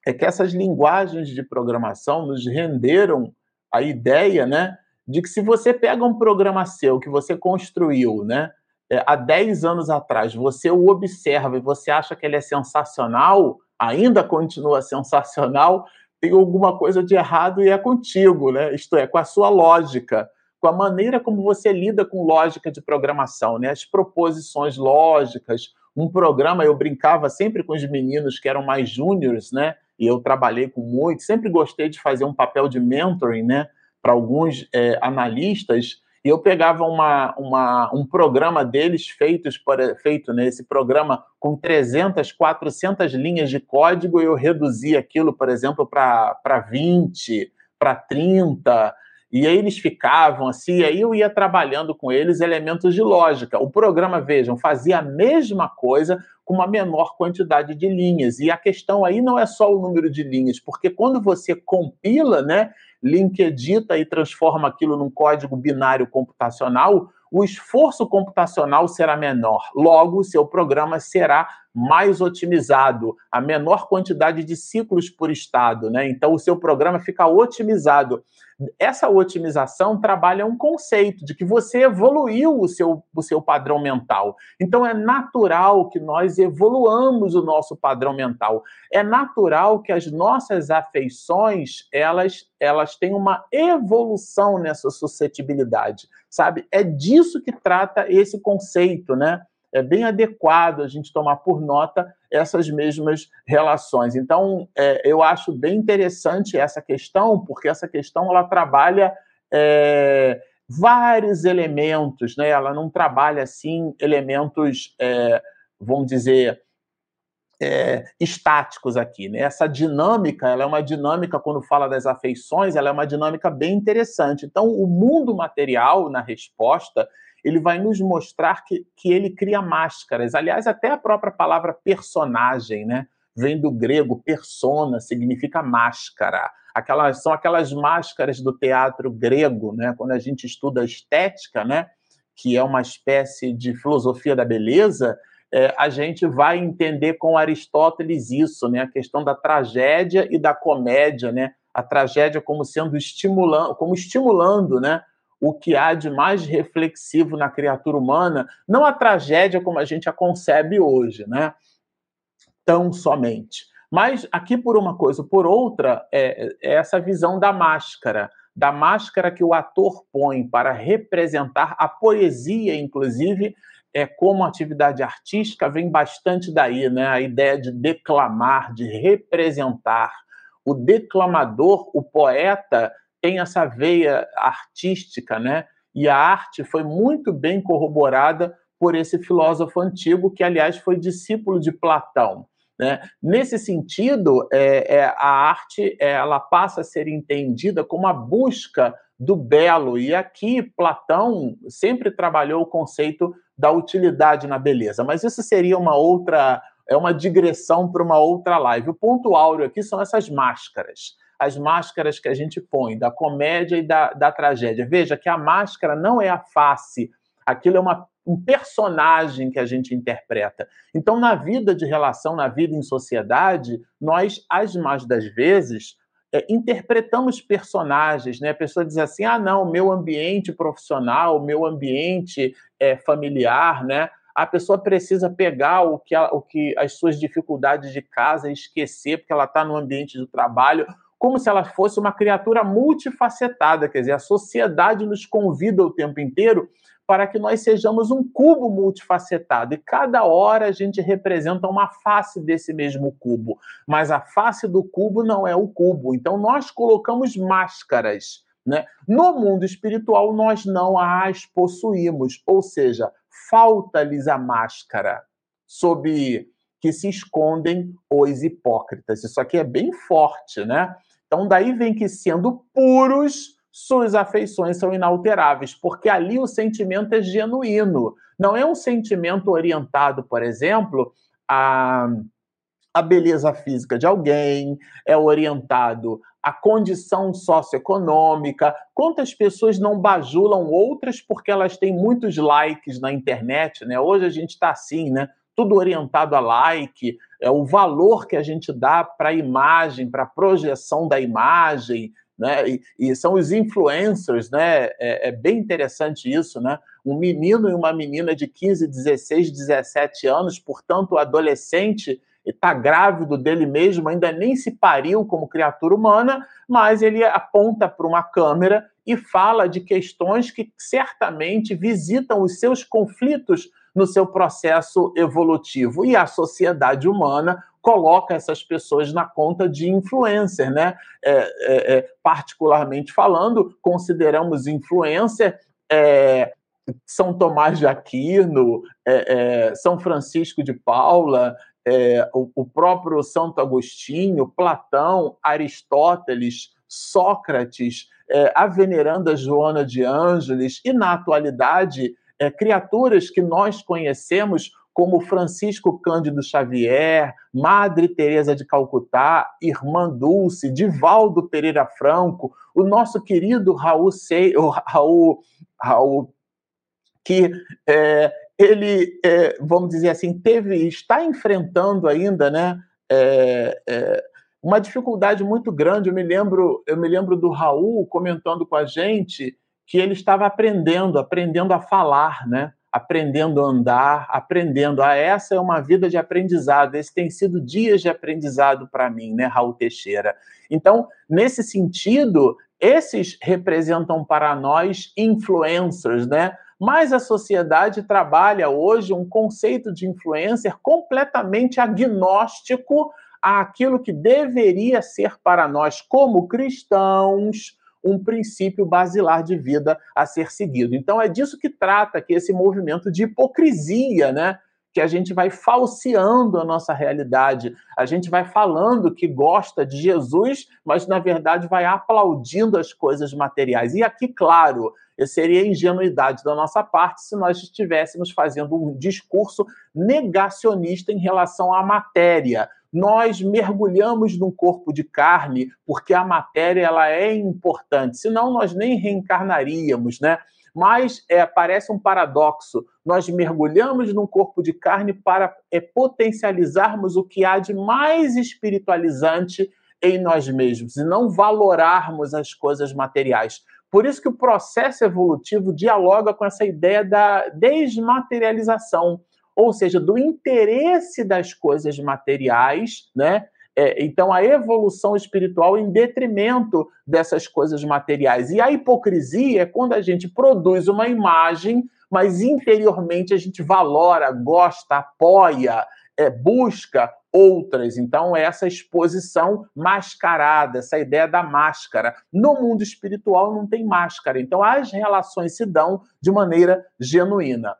é que essas linguagens de programação nos renderam a ideia, né, de que se você pega um programa seu que você construiu, né, é, há 10 anos atrás, você o observa e você acha que ele é sensacional, ainda continua sensacional, tem alguma coisa de errado e é contigo, né? Isto é, com a sua lógica, com a maneira como você lida com lógica de programação, né? As proposições lógicas. Um programa, eu brincava sempre com os meninos que eram mais júniores, né? E eu trabalhei com muitos, sempre gostei de fazer um papel de mentoring, né? Para alguns é, analistas e eu pegava uma, uma, um programa deles feitos por, feito nesse né, programa com 300, 400 linhas de código, eu reduzia aquilo, por exemplo, para 20, para 30, e aí eles ficavam assim, aí eu ia trabalhando com eles elementos de lógica. O programa, vejam, fazia a mesma coisa com uma menor quantidade de linhas. E a questão aí não é só o número de linhas, porque quando você compila, né, linkedita e transforma aquilo num código binário computacional, o esforço computacional será menor. Logo, o seu programa será mais otimizado, a menor quantidade de ciclos por estado, né? Então, o seu programa fica otimizado. Essa otimização trabalha um conceito de que você evoluiu o seu, o seu padrão mental. Então, é natural que nós evoluamos o nosso padrão mental. É natural que as nossas afeições, elas, elas tenham uma evolução nessa suscetibilidade, sabe? É disso que trata esse conceito, né? É bem adequado a gente tomar por nota essas mesmas relações. Então, é, eu acho bem interessante essa questão, porque essa questão ela trabalha é, vários elementos, né? Ela não trabalha assim elementos, é, vamos dizer, é, estáticos aqui, né? Essa dinâmica, ela é uma dinâmica quando fala das afeições, ela é uma dinâmica bem interessante. Então, o mundo material na resposta ele vai nos mostrar que, que ele cria máscaras. Aliás, até a própria palavra personagem, né? Vem do grego persona, significa máscara. Aquelas, são aquelas máscaras do teatro grego, né? Quando a gente estuda a estética, né? Que é uma espécie de filosofia da beleza, é, a gente vai entender com Aristóteles isso, né? A questão da tragédia e da comédia, né? A tragédia como sendo estimulando, como estimulando, né? O que há de mais reflexivo na criatura humana, não a tragédia como a gente a concebe hoje, né? Tão somente. Mas aqui, por uma coisa por outra, é, é essa visão da máscara, da máscara que o ator põe para representar a poesia, inclusive, é como atividade artística, vem bastante daí, né? A ideia de declamar, de representar. O declamador, o poeta, tem essa veia artística, né? E a arte foi muito bem corroborada por esse filósofo antigo, que, aliás, foi discípulo de Platão. Né? Nesse sentido, é, é, a arte ela passa a ser entendida como a busca do belo, e aqui Platão sempre trabalhou o conceito da utilidade na beleza, mas isso seria uma outra, é uma digressão para uma outra live. O ponto áureo aqui são essas máscaras as máscaras que a gente põe, da comédia e da, da tragédia. Veja que a máscara não é a face, aquilo é uma, um personagem que a gente interpreta. Então, na vida de relação, na vida em sociedade, nós, as mais das vezes, é, interpretamos personagens, né? A pessoa diz assim: ah, não, meu ambiente profissional, meu ambiente é, familiar, né? A pessoa precisa pegar o que, a, o que as suas dificuldades de casa e esquecer, porque ela está no ambiente do trabalho como se ela fosse uma criatura multifacetada, quer dizer, a sociedade nos convida o tempo inteiro para que nós sejamos um cubo multifacetado e cada hora a gente representa uma face desse mesmo cubo, mas a face do cubo não é o cubo. Então nós colocamos máscaras. Né? No mundo espiritual, nós não as possuímos, ou seja, falta-lhes a máscara sob que se escondem os hipócritas. Isso aqui é bem forte, né? Então, daí vem que, sendo puros, suas afeições são inalteráveis, porque ali o sentimento é genuíno. Não é um sentimento orientado, por exemplo, a, a beleza física de alguém, é orientado à condição socioeconômica. Quantas pessoas não bajulam outras porque elas têm muitos likes na internet, né? Hoje a gente está assim, né? Tudo orientado a like, é o valor que a gente dá para a imagem, para a projeção da imagem, né? E, e, são os influencers, né? É, é, bem interessante isso, né? Um menino e uma menina de 15, 16, 17 anos, portanto, adolescente, está grávido dele mesmo, ainda nem se pariu como criatura humana, mas ele aponta para uma câmera e fala de questões que certamente visitam os seus conflitos no seu processo evolutivo. E a sociedade humana coloca essas pessoas na conta de influencer, né? É, é, é, particularmente falando, consideramos influencer é, São Tomás de Aquino, é, é, São Francisco de Paula, o, o próprio Santo Agostinho, Platão, Aristóteles, Sócrates, a veneranda Joana de Ângeles e, na atualidade, é, criaturas que nós conhecemos como Francisco Cândido Xavier, Madre Teresa de Calcutá, Irmã Dulce, Divaldo Pereira Franco, o nosso querido Raul, Sei, Raul, Raul que é, ele, é, vamos dizer assim, teve, está enfrentando ainda, né, é, é, uma dificuldade muito grande. Eu me lembro, eu me lembro do Raul comentando com a gente que ele estava aprendendo, aprendendo a falar, né? aprendendo a andar, aprendendo. Ah, essa é uma vida de aprendizado. Esse tem sido dias de aprendizado para mim, né, Raul Teixeira? Então, nesse sentido, esses representam para nós influencers, né? Mas a sociedade trabalha hoje um conceito de influencer completamente agnóstico àquilo que deveria ser para nós como cristãos, um princípio basilar de vida a ser seguido. Então é disso que trata que esse movimento de hipocrisia, né? Que a gente vai falseando a nossa realidade, a gente vai falando que gosta de Jesus, mas na verdade vai aplaudindo as coisas materiais. E aqui, claro, seria ingenuidade da nossa parte se nós estivéssemos fazendo um discurso negacionista em relação à matéria nós mergulhamos num corpo de carne porque a matéria ela é importante, senão nós nem reencarnaríamos, né? Mas é, parece um paradoxo. Nós mergulhamos num corpo de carne para é, potencializarmos o que há de mais espiritualizante em nós mesmos e não valorarmos as coisas materiais. Por isso que o processo evolutivo dialoga com essa ideia da desmaterialização ou seja, do interesse das coisas materiais, né? É, então, a evolução espiritual em detrimento dessas coisas materiais. E a hipocrisia é quando a gente produz uma imagem, mas interiormente a gente valora, gosta, apoia, é, busca outras. Então, essa exposição mascarada, essa ideia da máscara. No mundo espiritual não tem máscara. Então, as relações se dão de maneira genuína.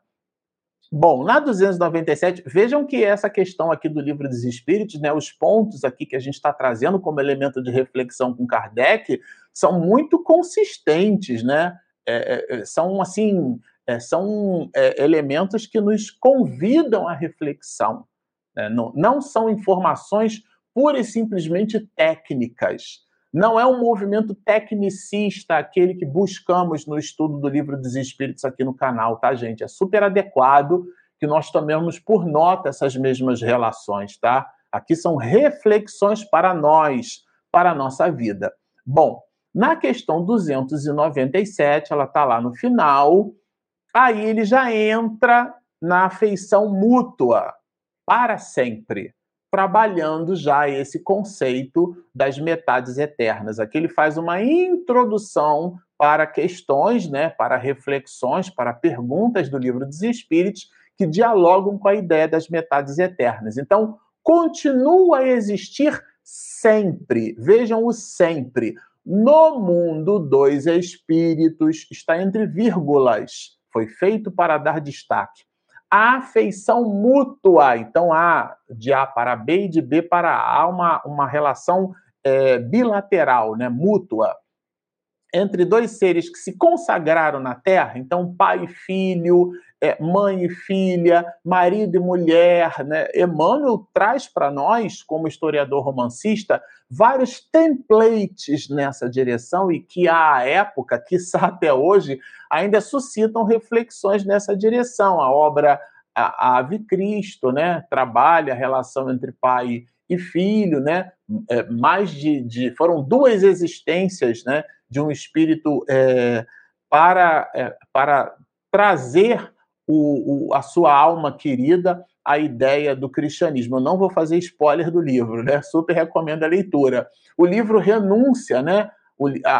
Bom, na 297, vejam que essa questão aqui do livro dos Espíritos, né, os pontos aqui que a gente está trazendo como elemento de reflexão com Kardec, são muito consistentes, né? É, é, é são assim, é, são é, elementos que nos convidam à reflexão. Né? Não, não são informações pura e simplesmente técnicas. Não é um movimento tecnicista, aquele que buscamos no estudo do Livro dos Espíritos aqui no canal, tá, gente? É super adequado que nós tomemos por nota essas mesmas relações, tá? Aqui são reflexões para nós, para a nossa vida. Bom, na questão 297, ela está lá no final, aí ele já entra na afeição mútua, para sempre trabalhando já esse conceito das metades eternas. Aqui ele faz uma introdução para questões, né, para reflexões, para perguntas do livro dos Espíritos que dialogam com a ideia das metades eternas. Então, continua a existir sempre. Vejam o sempre. No mundo dos espíritos está entre vírgulas. Foi feito para dar destaque. Afeição mútua. Então, há de A para B e de B para A. Há uma, uma relação é, bilateral, né, mútua entre dois seres que se consagraram na Terra, então pai e filho, é, mãe e filha, marido e mulher, né? Emmanuel traz para nós, como historiador romancista, vários templates nessa direção e que à época, quiçá até hoje, ainda suscitam reflexões nessa direção. A obra a Ave Cristo, né, trabalha a relação entre pai e filho, né, é, mais de, de, foram duas existências, né, de um espírito é, para, é, para trazer o, o, a sua alma querida à ideia do cristianismo. Eu não vou fazer spoiler do livro, né? Super recomendo a leitura. O livro renúncia, né?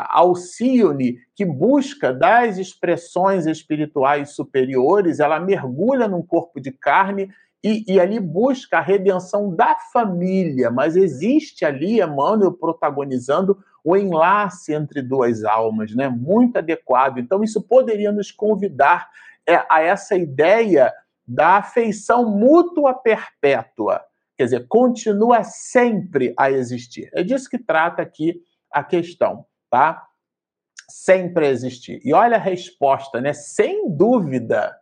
Alcione, que busca das expressões espirituais superiores, ela mergulha num corpo de carne e, e, ali busca a redenção da família, mas existe ali Emmanuel protagonizando o enlace entre duas almas, né? Muito adequado. Então, isso poderia nos convidar a essa ideia da afeição mútua perpétua. Quer dizer, continua sempre a existir. É disso que trata aqui a questão, tá? Sempre a existir. E olha a resposta, né? Sem dúvida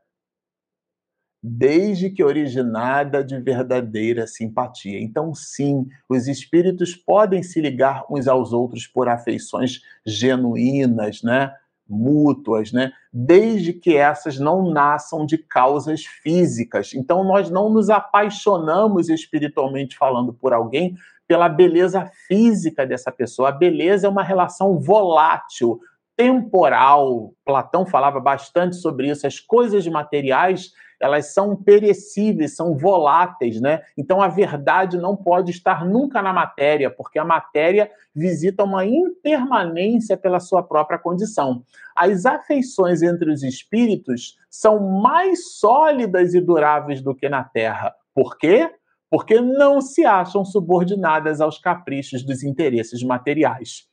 desde que originada de verdadeira simpatia. Então, sim, os espíritos podem se ligar uns aos outros por afeições genuínas, né? Mútuas, né? Desde que essas não nasçam de causas físicas. Então nós não nos apaixonamos espiritualmente falando por alguém pela beleza física dessa pessoa. A beleza é uma relação volátil, temporal. Platão falava bastante sobre isso. As coisas materiais elas são perecíveis, são voláteis, né? Então a verdade não pode estar nunca na matéria, porque a matéria visita uma impermanência pela sua própria condição. As afeições entre os espíritos são mais sólidas e duráveis do que na Terra. Por quê? Porque não se acham subordinadas aos caprichos dos interesses materiais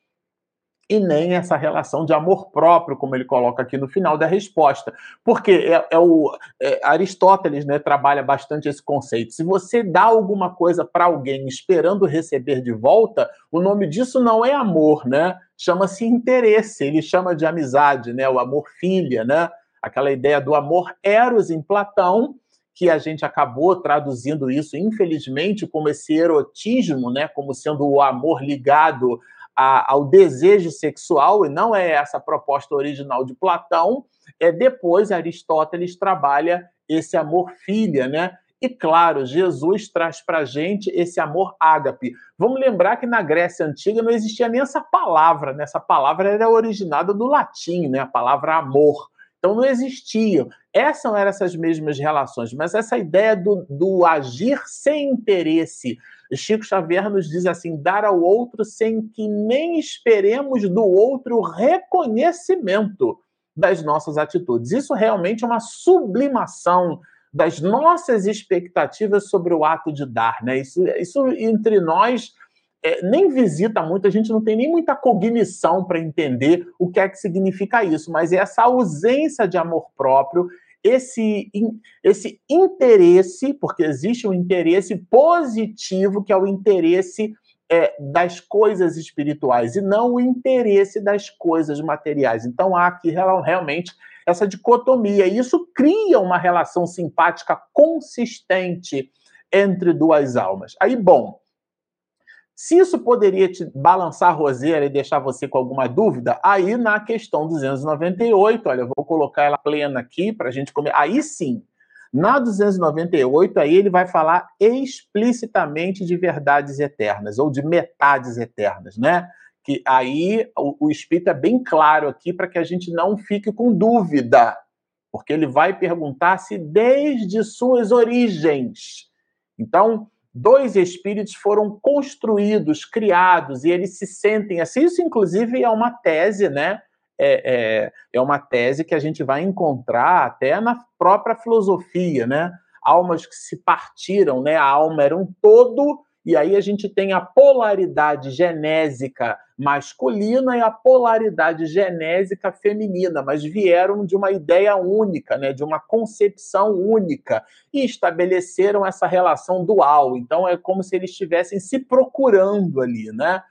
e nem essa relação de amor próprio, como ele coloca aqui no final da resposta. Porque é, é o é, Aristóteles né, trabalha bastante esse conceito. Se você dá alguma coisa para alguém esperando receber de volta, o nome disso não é amor, né? Chama-se interesse, ele chama de amizade, né? O amor filha, né? Aquela ideia do amor eros em Platão, que a gente acabou traduzindo isso, infelizmente, como esse erotismo, né? Como sendo o amor ligado a, ao desejo sexual, e não é essa a proposta original de Platão, é depois Aristóteles trabalha esse amor filha, né? E claro, Jesus traz para a gente esse amor ágape. Vamos lembrar que na Grécia Antiga não existia nem essa palavra, né? Essa palavra era originada do latim, né? A palavra amor. Então não existiam. Essas eram essas mesmas relações, mas essa ideia do, do agir sem interesse, Chico Xavier nos diz assim: dar ao outro sem que nem esperemos do outro reconhecimento das nossas atitudes. Isso realmente é uma sublimação das nossas expectativas sobre o ato de dar. Né? Isso, isso entre nós é, nem visita muito, a gente não tem nem muita cognição para entender o que é que significa isso, mas é essa ausência de amor próprio esse, esse interesse, porque existe um interesse positivo, que é o interesse é, das coisas espirituais, e não o interesse das coisas materiais. Então há aqui realmente essa dicotomia, e isso cria uma relação simpática consistente entre duas almas. Aí, bom, se isso poderia te balançar a roseira e deixar você com alguma dúvida, aí na questão 298, olha, eu vou colocar ela plena aqui para a gente comer. Aí sim, na 298, aí ele vai falar explicitamente de verdades eternas, ou de metades eternas, né? Que aí o, o Espírito é bem claro aqui para que a gente não fique com dúvida, porque ele vai perguntar se desde suas origens. Então, dois espíritos foram construídos, criados, e eles se sentem assim. Isso, inclusive, é uma tese, né? É, é, é uma tese que a gente vai encontrar até na própria filosofia, né? Almas que se partiram, né? A alma era um todo e aí a gente tem a polaridade genésica masculina e a polaridade genésica feminina, mas vieram de uma ideia única, né, de uma concepção única e estabeleceram essa relação dual. Então é como se eles estivessem se procurando ali, né?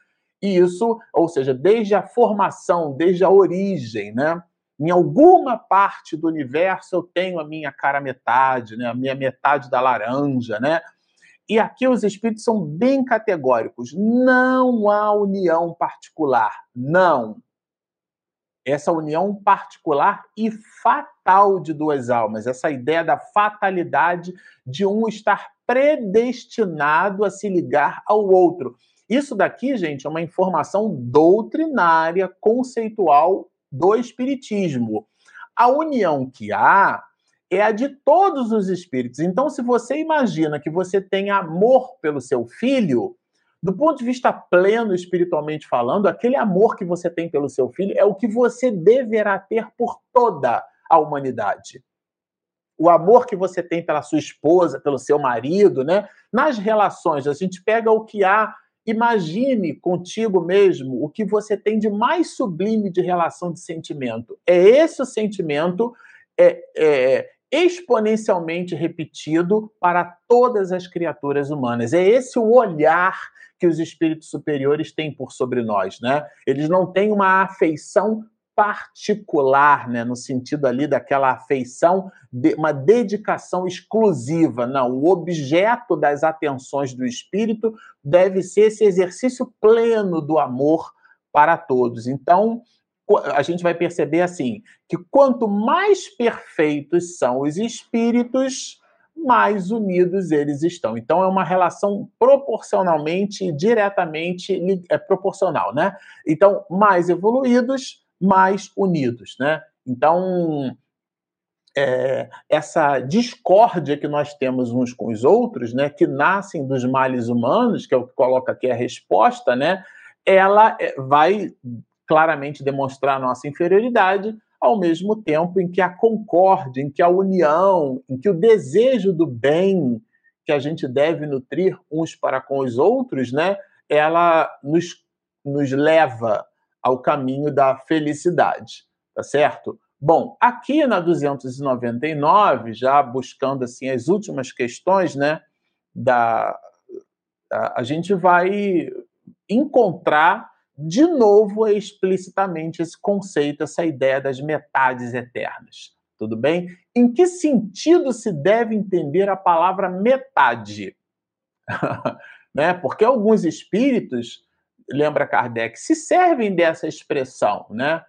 E isso, ou seja, desde a formação, desde a origem, né? Em alguma parte do universo eu tenho a minha cara metade, né? A minha metade da laranja, né? E aqui os espíritos são bem categóricos. Não há união particular. Não. Essa união particular e fatal de duas almas, essa ideia da fatalidade de um estar predestinado a se ligar ao outro. Isso daqui, gente, é uma informação doutrinária, conceitual do Espiritismo. A união que há é a de todos os espíritos. Então, se você imagina que você tem amor pelo seu filho, do ponto de vista pleno espiritualmente falando, aquele amor que você tem pelo seu filho é o que você deverá ter por toda a humanidade. O amor que você tem pela sua esposa, pelo seu marido, né? Nas relações, a gente pega o que há. Imagine contigo mesmo o que você tem de mais sublime de relação de sentimento. É esse o sentimento é, é, exponencialmente repetido para todas as criaturas humanas. É esse o olhar que os espíritos superiores têm por sobre nós, né? Eles não têm uma afeição particular, né, no sentido ali daquela afeição, de, uma dedicação exclusiva. Não, o objeto das atenções do espírito deve ser esse exercício pleno do amor para todos. Então, a gente vai perceber assim que quanto mais perfeitos são os espíritos, mais unidos eles estão. Então é uma relação proporcionalmente, diretamente é proporcional, né? Então mais evoluídos, mais unidos, né? Então é, essa discórdia que nós temos uns com os outros, né, que nascem dos males humanos, que é o que coloca aqui a resposta, né, ela é, vai claramente demonstrar a nossa inferioridade, ao mesmo tempo em que a concórdia, em que a união, em que o desejo do bem que a gente deve nutrir uns para com os outros, né, ela nos, nos leva ao caminho da felicidade, tá certo? Bom, aqui na 299, já buscando assim as últimas questões, né, da a, a gente vai encontrar de novo, é explicitamente esse conceito, essa ideia das metades eternas. Tudo bem? Em que sentido se deve entender a palavra metade? né? Porque alguns espíritos, lembra Kardec, se servem dessa expressão, né?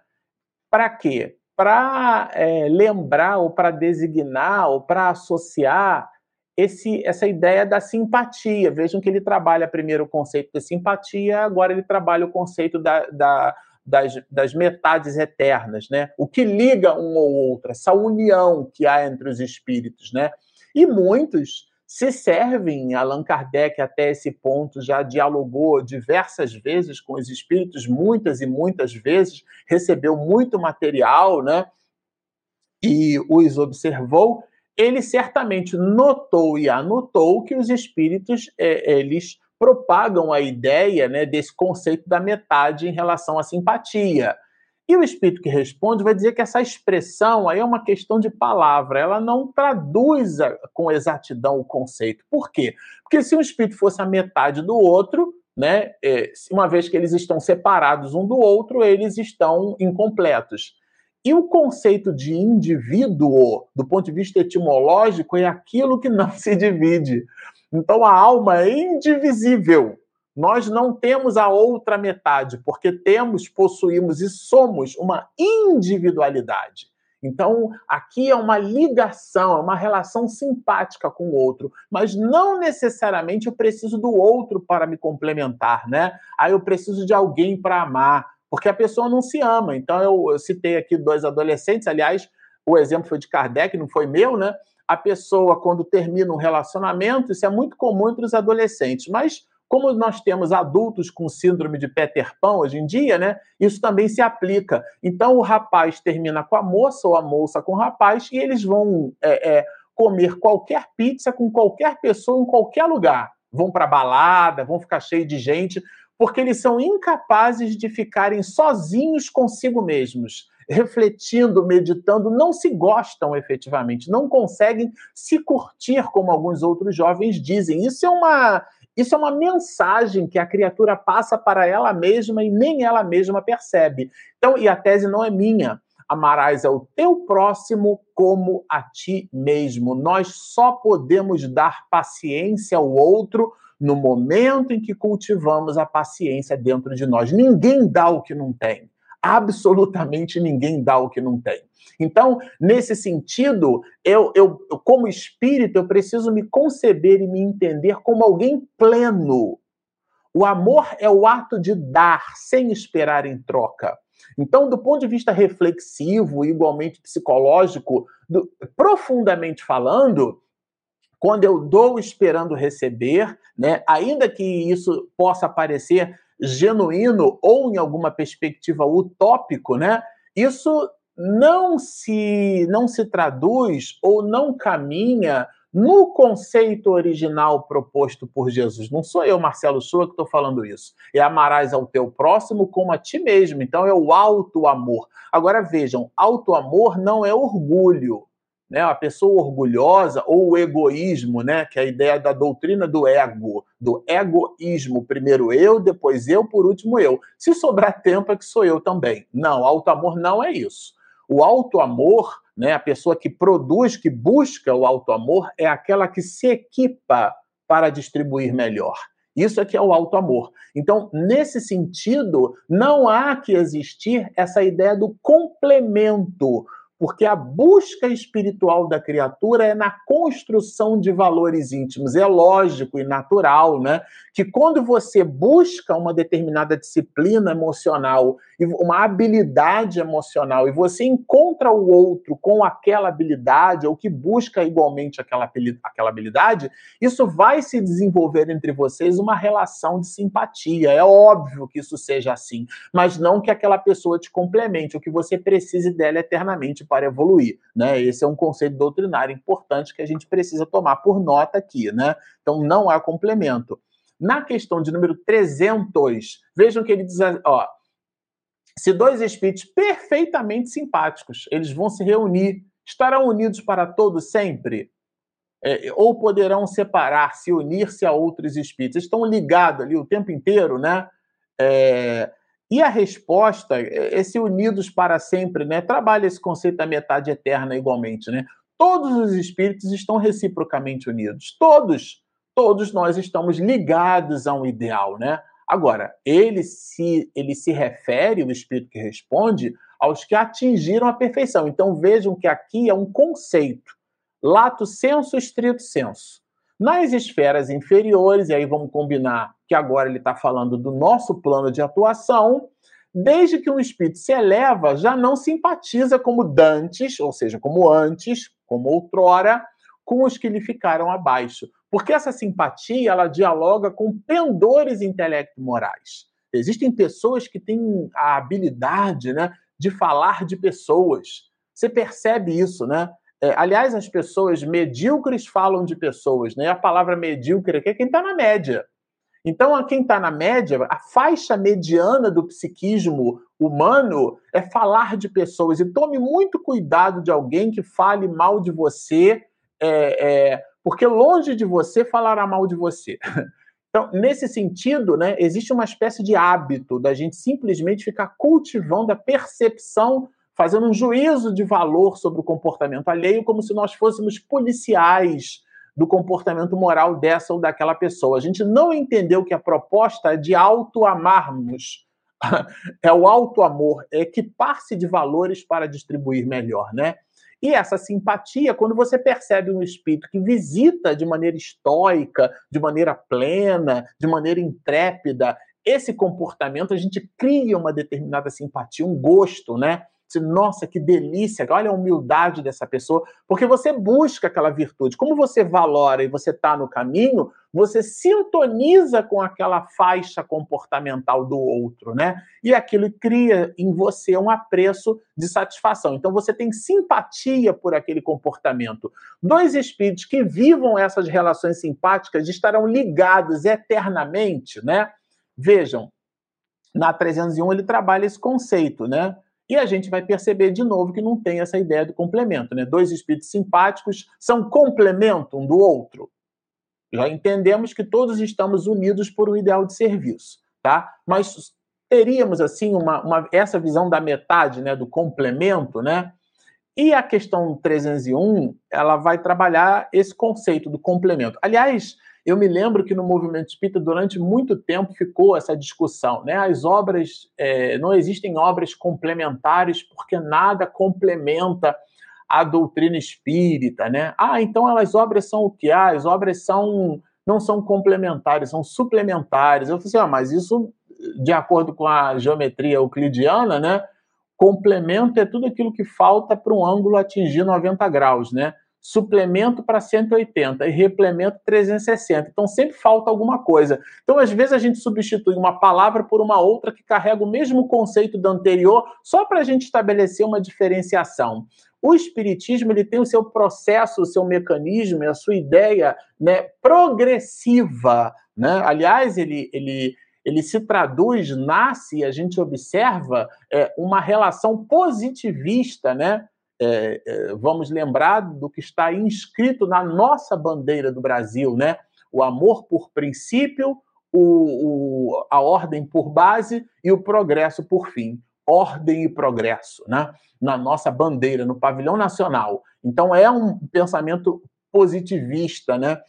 Para quê? Para é, lembrar ou para designar ou para associar esse, essa ideia da simpatia. Vejam que ele trabalha primeiro o conceito da simpatia, agora ele trabalha o conceito da, da, das, das metades eternas, né? O que liga um ou outro, essa união que há entre os espíritos, né? E muitos se servem, Allan Kardec até esse ponto já dialogou diversas vezes com os espíritos, muitas e muitas vezes, recebeu muito material, né? E os observou, ele certamente notou e anotou que os espíritos é, eles propagam a ideia né, desse conceito da metade em relação à simpatia. E o espírito que responde vai dizer que essa expressão aí é uma questão de palavra, ela não traduz com exatidão o conceito. Por quê? Porque se um espírito fosse a metade do outro, né, é, uma vez que eles estão separados um do outro, eles estão incompletos. E o conceito de indivíduo, do ponto de vista etimológico, é aquilo que não se divide. Então a alma é indivisível. Nós não temos a outra metade, porque temos, possuímos e somos uma individualidade. Então, aqui é uma ligação, é uma relação simpática com o outro, mas não necessariamente eu preciso do outro para me complementar, né? Aí eu preciso de alguém para amar, porque a pessoa não se ama. Então, eu, eu citei aqui dois adolescentes, aliás, o exemplo foi de Kardec, não foi meu, né? a pessoa, quando termina um relacionamento, isso é muito comum entre os adolescentes, mas como nós temos adultos com síndrome de Peter Pan hoje em dia, né? Isso também se aplica. Então o rapaz termina com a moça ou a moça com o rapaz e eles vão é, é, comer qualquer pizza com qualquer pessoa em qualquer lugar. Vão para balada, vão ficar cheio de gente, porque eles são incapazes de ficarem sozinhos consigo mesmos refletindo, meditando, não se gostam efetivamente, não conseguem se curtir como alguns outros jovens dizem. Isso é uma isso é uma mensagem que a criatura passa para ela mesma e nem ela mesma percebe. Então, e a tese não é minha. Amarás ao teu próximo como a ti mesmo. Nós só podemos dar paciência ao outro no momento em que cultivamos a paciência dentro de nós. Ninguém dá o que não tem absolutamente ninguém dá o que não tem. Então, nesse sentido, eu, eu, como espírito, eu preciso me conceber e me entender como alguém pleno. O amor é o ato de dar sem esperar em troca. Então, do ponto de vista reflexivo, igualmente psicológico, do, profundamente falando, quando eu dou esperando receber, né, ainda que isso possa parecer genuíno ou em alguma perspectiva utópico, né? Isso não se não se traduz ou não caminha no conceito original proposto por Jesus. Não sou eu, Marcelo Sua, que estou falando isso. É amarás ao teu próximo como a ti mesmo. Então é o alto amor. Agora vejam, alto amor não é orgulho né, a pessoa orgulhosa ou o egoísmo, né, que é a ideia da doutrina do ego, do egoísmo, primeiro eu, depois eu, por último eu. Se sobrar tempo é que sou eu também. Não, alto amor não é isso. O alto amor, né, a pessoa que produz, que busca o alto amor, é aquela que se equipa para distribuir melhor. Isso é que é o alto amor. Então, nesse sentido, não há que existir essa ideia do complemento porque a busca espiritual da criatura é na construção de valores íntimos. É lógico e natural, né? Que quando você busca uma determinada disciplina emocional uma habilidade emocional e você encontra o outro com aquela habilidade ou que busca igualmente aquela, aquela habilidade, isso vai se desenvolver entre vocês uma relação de simpatia. É óbvio que isso seja assim, mas não que aquela pessoa te complemente, o que você precise dela eternamente para evoluir, né? Esse é um conceito doutrinário importante que a gente precisa tomar por nota aqui, né? Então não há complemento. Na questão de número 300, vejam que ele diz, ó, se dois espíritos perfeitamente simpáticos, eles vão se reunir, estarão unidos para todos sempre? É, ou poderão separar-se, unir-se a outros espíritos? Estão ligados ali o tempo inteiro, né? É, e a resposta, é, esse unidos para sempre, né? Trabalha esse conceito da metade eterna igualmente, né? Todos os espíritos estão reciprocamente unidos. Todos, todos nós estamos ligados a um ideal, né? Agora, ele se, ele se refere, o espírito que responde, aos que atingiram a perfeição. Então vejam que aqui é um conceito, lato senso, estrito senso. Nas esferas inferiores, e aí vamos combinar que agora ele está falando do nosso plano de atuação, desde que um espírito se eleva, já não simpatiza como dantes, ou seja, como antes, como outrora, com os que lhe ficaram abaixo. Porque essa simpatia, ela dialoga com pendores intelecto-morais. Existem pessoas que têm a habilidade né, de falar de pessoas. Você percebe isso, né? É, aliás, as pessoas medíocres falam de pessoas, né? A palavra medíocre aqui é quem está na média. Então, a quem está na média, a faixa mediana do psiquismo humano é falar de pessoas. E tome muito cuidado de alguém que fale mal de você é, é, porque longe de você falará mal de você. Então, nesse sentido, né, existe uma espécie de hábito da gente simplesmente ficar cultivando a percepção, fazendo um juízo de valor sobre o comportamento alheio, como se nós fôssemos policiais do comportamento moral dessa ou daquela pessoa. A gente não entendeu que a proposta é de auto-amarmos. é o auto-amor, é equipar-se de valores para distribuir melhor, né? E essa simpatia, quando você percebe um espírito que visita de maneira estoica, de maneira plena, de maneira intrépida, esse comportamento a gente cria uma determinada simpatia, um gosto, né? Nossa, que delícia, olha a humildade dessa pessoa, porque você busca aquela virtude. Como você valora e você está no caminho, você sintoniza com aquela faixa comportamental do outro, né? E aquilo cria em você um apreço de satisfação. Então você tem simpatia por aquele comportamento. Dois espíritos que vivam essas relações simpáticas estarão ligados eternamente, né? Vejam, na 301 ele trabalha esse conceito, né? E a gente vai perceber de novo que não tem essa ideia do complemento, né? Dois espíritos simpáticos são complemento um do outro. Já entendemos que todos estamos unidos por um ideal de serviço, tá? Mas teríamos assim uma, uma essa visão da metade, né, do complemento, né? E a questão 301, ela vai trabalhar esse conceito do complemento. Aliás, eu me lembro que no movimento espírita, durante muito tempo, ficou essa discussão. Né? As obras, é, não existem obras complementares porque nada complementa a doutrina espírita. Né? Ah, então as obras são o que? Ah, as obras são, não são complementares, são suplementares. Eu falei assim, ah, mas isso, de acordo com a geometria euclidiana, né? complemento é tudo aquilo que falta para um ângulo atingir 90 graus, né? Suplemento para 180 e replemento 360. Então sempre falta alguma coisa. Então às vezes a gente substitui uma palavra por uma outra que carrega o mesmo conceito do anterior, só para a gente estabelecer uma diferenciação. O espiritismo ele tem o seu processo, o seu mecanismo, a sua ideia, né, progressiva, né? Aliás, ele ele ele se traduz, nasce, a gente observa é, uma relação positivista, né? É, é, vamos lembrar do que está inscrito na nossa bandeira do Brasil, né? O amor por princípio, o, o, a ordem por base e o progresso por fim. Ordem e progresso, né? Na nossa bandeira, no pavilhão nacional. Então é um pensamento positivista, né?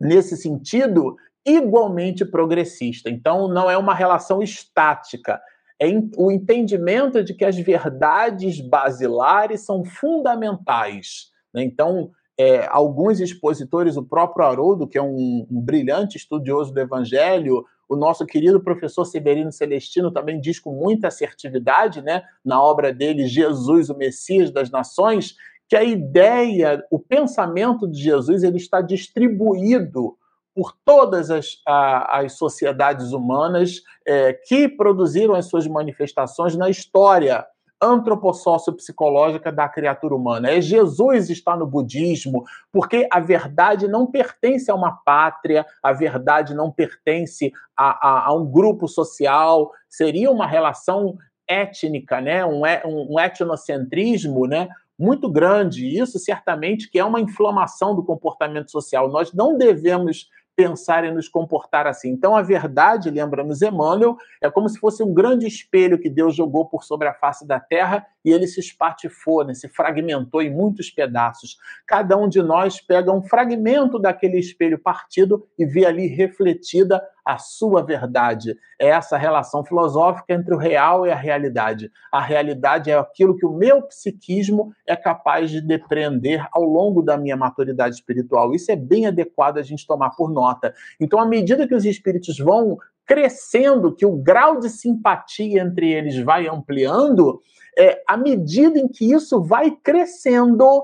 Nesse sentido, igualmente progressista. Então não é uma relação estática, é o entendimento de que as verdades basilares são fundamentais. Né? Então, é, alguns expositores, o próprio Haroldo, que é um, um, brilhante estudioso do Evangelho, o nosso querido professor Severino Celestino também diz com muita assertividade, né, na obra dele Jesus, o Messias das Nações, que a ideia, o pensamento de Jesus, ele está distribuído por todas as, a, as sociedades humanas é, que produziram as suas manifestações na história antropossócio-psicológica da criatura humana. É Jesus está no budismo, porque a verdade não pertence a uma pátria, a verdade não pertence a, a, a um grupo social, seria uma relação étnica, né? um, um etnocentrismo, né? muito grande. Isso certamente que é uma inflamação do comportamento social. Nós não devemos pensar e nos comportar assim. Então, a verdade, lembramos Emmanuel, é como se fosse um grande espelho que Deus jogou por sobre a face da terra e ele se espatifou, né, se fragmentou em muitos pedaços. Cada um de nós pega um fragmento daquele espelho partido e vê ali refletida a sua verdade. É essa relação filosófica entre o real e a realidade. A realidade é aquilo que o meu psiquismo é capaz de depreender ao longo da minha maturidade espiritual. Isso é bem adequado a gente tomar por nota. Então, à medida que os espíritos vão crescendo, que o grau de simpatia entre eles vai ampliando, é, à medida em que isso vai crescendo,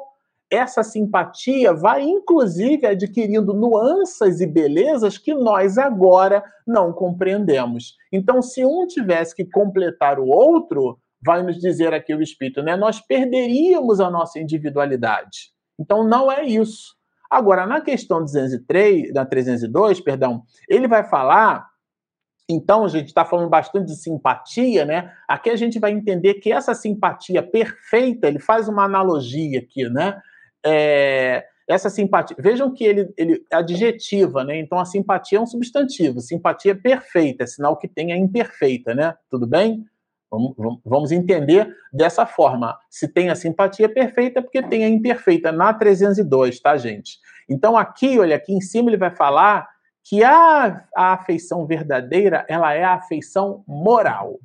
essa simpatia vai inclusive adquirindo nuances e belezas que nós agora não compreendemos. Então, se um tivesse que completar o outro, vai nos dizer aqui o Espírito, né? Nós perderíamos a nossa individualidade. Então, não é isso. Agora, na questão 203, na 302, perdão, ele vai falar então, a gente está falando bastante de simpatia, né? Aqui a gente vai entender que essa simpatia perfeita, ele faz uma analogia aqui, né? É, essa simpatia. Vejam que ele, ele adjetiva, né? Então a simpatia é um substantivo. Simpatia é perfeita, é sinal que tem a imperfeita, né? Tudo bem? Vamos, vamos entender dessa forma. Se tem a simpatia perfeita, é porque tem a imperfeita na 302, tá, gente? Então aqui, olha, aqui em cima ele vai falar que a, a afeição verdadeira, ela é a afeição moral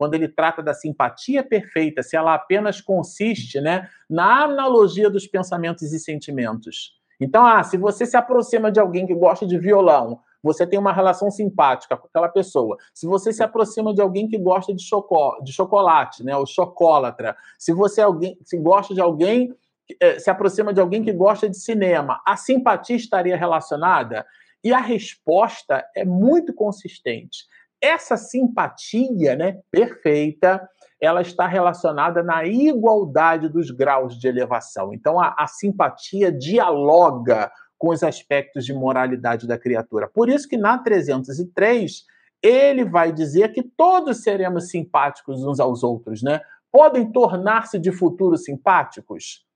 quando ele trata da simpatia perfeita, se ela apenas consiste né, na analogia dos pensamentos e sentimentos. Então, ah, se você se aproxima de alguém que gosta de violão, Você tem uma relação simpática com aquela pessoa. Se você se aproxima de alguém que gosta de, choco, de chocolate, né? O chocólatra. Se você é alguém, se gosta de alguém, é, se aproxima de alguém que gosta de cinema, a simpatia estaria relacionada? E a resposta é muito consistente. Essa simpatia, né, perfeita, ela está relacionada na igualdade dos graus de elevação. Então, a, a simpatia dialoga com os aspectos de moralidade da criatura. Por isso que na 303 ele vai dizer que todos seremos simpáticos uns aos outros, né? Podem tornar-se de futuro simpáticos.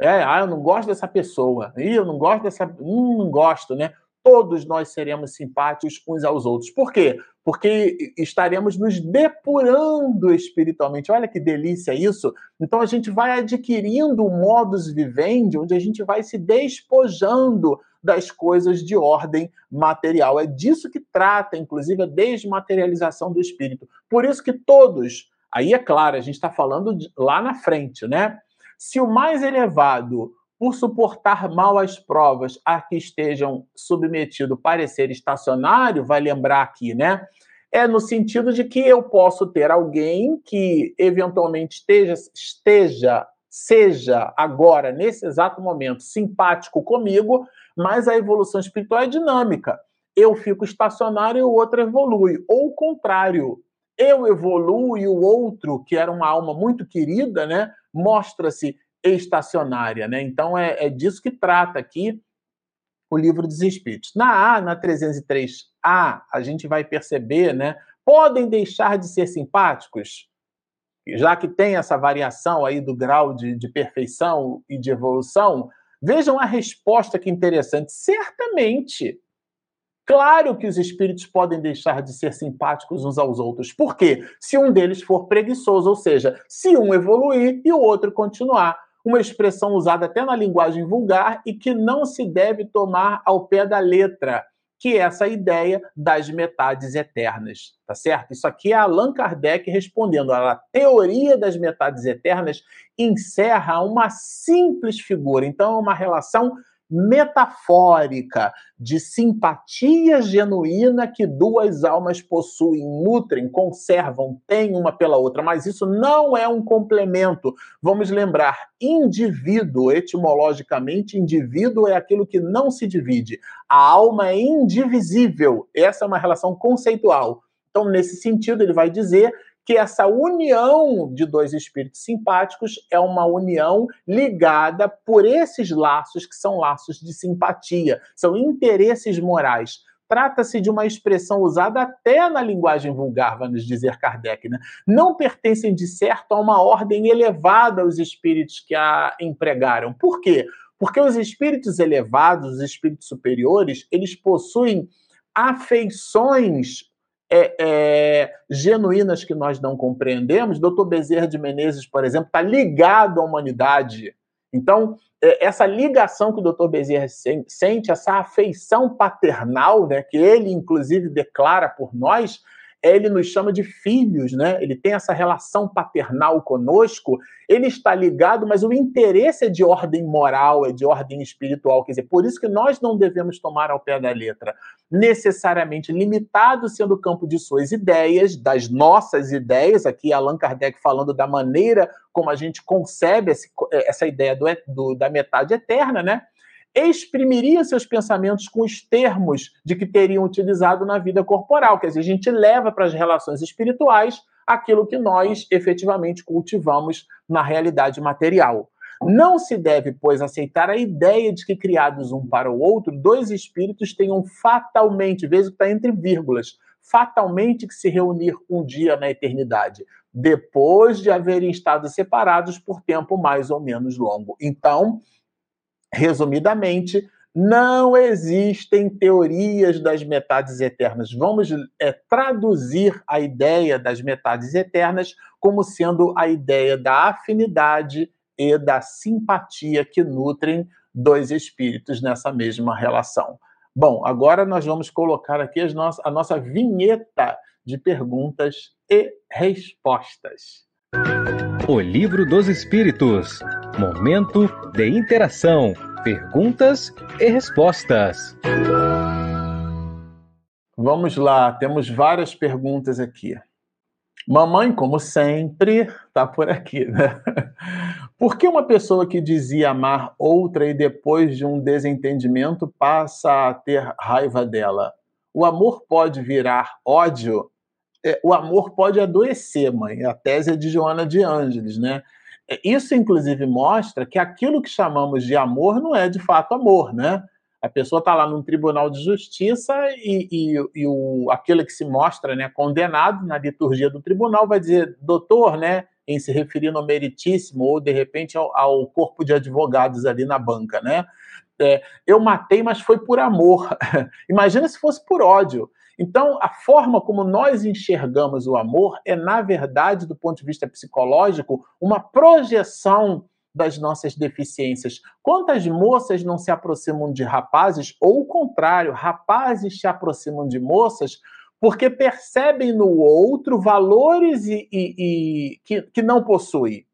É, ah, eu não gosto dessa pessoa. Ih, eu não gosto dessa. Hum, não gosto, né? todos nós seremos simpáticos uns aos outros. Por quê? Porque estaremos nos depurando espiritualmente. Olha que delícia isso! Então a gente vai adquirindo um modus vivendi, onde a gente vai se despojando das coisas de ordem material. É disso que trata, inclusive, a desmaterialização do espírito. Por isso que todos, aí é claro, a gente está falando de, lá na frente, né? Se o mais elevado por suportar mal as provas a que estejam submetido parecer estacionário, vai lembrar aqui, né? É no sentido de que eu posso ter alguém que eventualmente esteja, esteja, seja agora, nesse exato momento, simpático comigo, mas a evolução espiritual é dinâmica. Eu fico estacionário e o outro evolui. Ou o contrário, eu evoluo e o outro, que era uma alma muito querida, né, mostra-se estacionária, né? Então é, é disso que trata aqui o livro dos Espíritos. Na A, na 303A, a gente vai perceber, né? Podem deixar de ser simpáticos, já que tem essa variação aí do grau de, de perfeição e de evolução. Vejam a resposta que interessante. Certamente. Claro que os espíritos podem deixar de ser simpáticos uns aos outros. Por quê? Se um deles for preguiçoso, ou seja, se um evoluir e o outro continuar uma expressão usada até na linguagem vulgar e que não se deve tomar ao pé da letra, que é essa ideia das metades eternas, tá certo? Isso aqui é Allan Kardec respondendo. A teoria das metades eternas encerra uma simples figura, então é uma relação metafórica de simpatia genuína que duas almas possuem, nutrem, conservam, têm uma pela outra, mas isso não é um complemento. Vamos lembrar, indivíduo, etimologicamente, indivíduo é aquilo que não se divide. A alma é indivisível. Essa é uma relação conceitual. Então, nesse sentido, ele vai dizer que essa união de dois espíritos simpáticos é uma união ligada por esses laços que são laços de simpatia, são interesses morais. Trata-se de uma expressão usada até na linguagem vulgar, vamos dizer Kardec, né? Não pertencem de certo a uma ordem elevada os espíritos que a empregaram. Por quê? Porque os espíritos elevados, os espíritos superiores, eles possuem afeições é, é, genuínas que nós não compreendemos. Dr. Bezerra de Menezes, por exemplo, está ligado à humanidade. Então, é, essa ligação que o Dr. Bezerra sente, essa afeição paternal, né, que ele, inclusive, declara por nós, ele nos chama de filhos, né? Ele tem essa relação paternal conosco, ele está ligado, mas o interesse é de ordem moral, é de ordem espiritual, quer dizer, por isso que nós não devemos tomar ao pé da letra, necessariamente limitado sendo o campo de suas ideias, das nossas ideias, aqui Allan Kardec falando da maneira como a gente concebe esse, essa ideia do, do, da metade eterna, né? Exprimiria seus pensamentos com os termos de que teriam utilizado na vida corporal. Quer dizer, a gente leva para as relações espirituais aquilo que nós efetivamente cultivamos na realidade material. Não se deve, pois, aceitar a ideia de que, criados um para o outro, dois espíritos tenham fatalmente, veja que está entre vírgulas, fatalmente que se reunir um dia na eternidade, depois de haverem estado separados por tempo mais ou menos longo. Então, resumidamente, não existem teorias das metades eternas. Vamos é, traduzir a ideia das metades eternas como sendo a ideia da afinidade e da simpatia que nutrem dois espíritos nessa mesma relação. Bom, agora nós vamos colocar aqui a nossa vinheta de perguntas e respostas. O Livro dos Espíritos Momento de interação, perguntas e respostas. Vamos lá, temos várias perguntas aqui. Mamãe, como sempre, está por aqui, né? Por que uma pessoa que dizia amar outra e depois de um desentendimento passa a ter raiva dela? O amor pode virar ódio? É, o amor pode adoecer, mãe. A tese é de Joana de Ângeles, né? É, isso, inclusive, mostra que aquilo que chamamos de amor não é de fato amor, né? A pessoa está lá num tribunal de justiça e, e, e, o, aquele que se mostra né, condenado na liturgia do tribunal vai dizer, doutor, né, em se referindo ao meritíssimo ou, de repente, ao, ao corpo de advogados ali na banca, né? É, eu matei, mas foi por amor. Imagina se fosse por ódio. Então, a forma como nós enxergamos o amor é, na verdade, do ponto de vista psicológico, uma projeção das nossas deficiências. Quantas moças não se aproximam de rapazes, ou o contrário, rapazes se aproximam de moças porque percebem no outro valores e, e, e que, que não possui.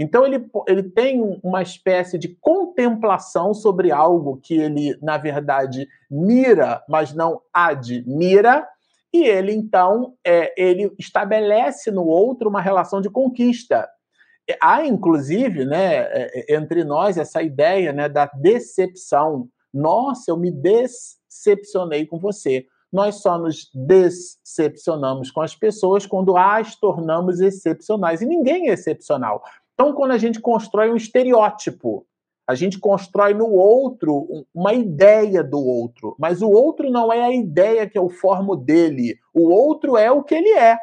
Então ele, ele tem uma espécie de contemplação sobre algo que ele, na verdade, mira, mas não admira, e ele então é, ele estabelece no outro uma relação de conquista. Há, inclusive, né, é, é, entre nós essa ideia né, da decepção. Nossa, eu me decepcionei com você. Nós só nos decepcionamos com as pessoas quando as tornamos excepcionais. E ninguém é excepcional. Então, quando a gente constrói um estereótipo, a gente constrói no outro uma ideia do outro, mas o outro não é a ideia que eu formo dele, o outro é o que ele é.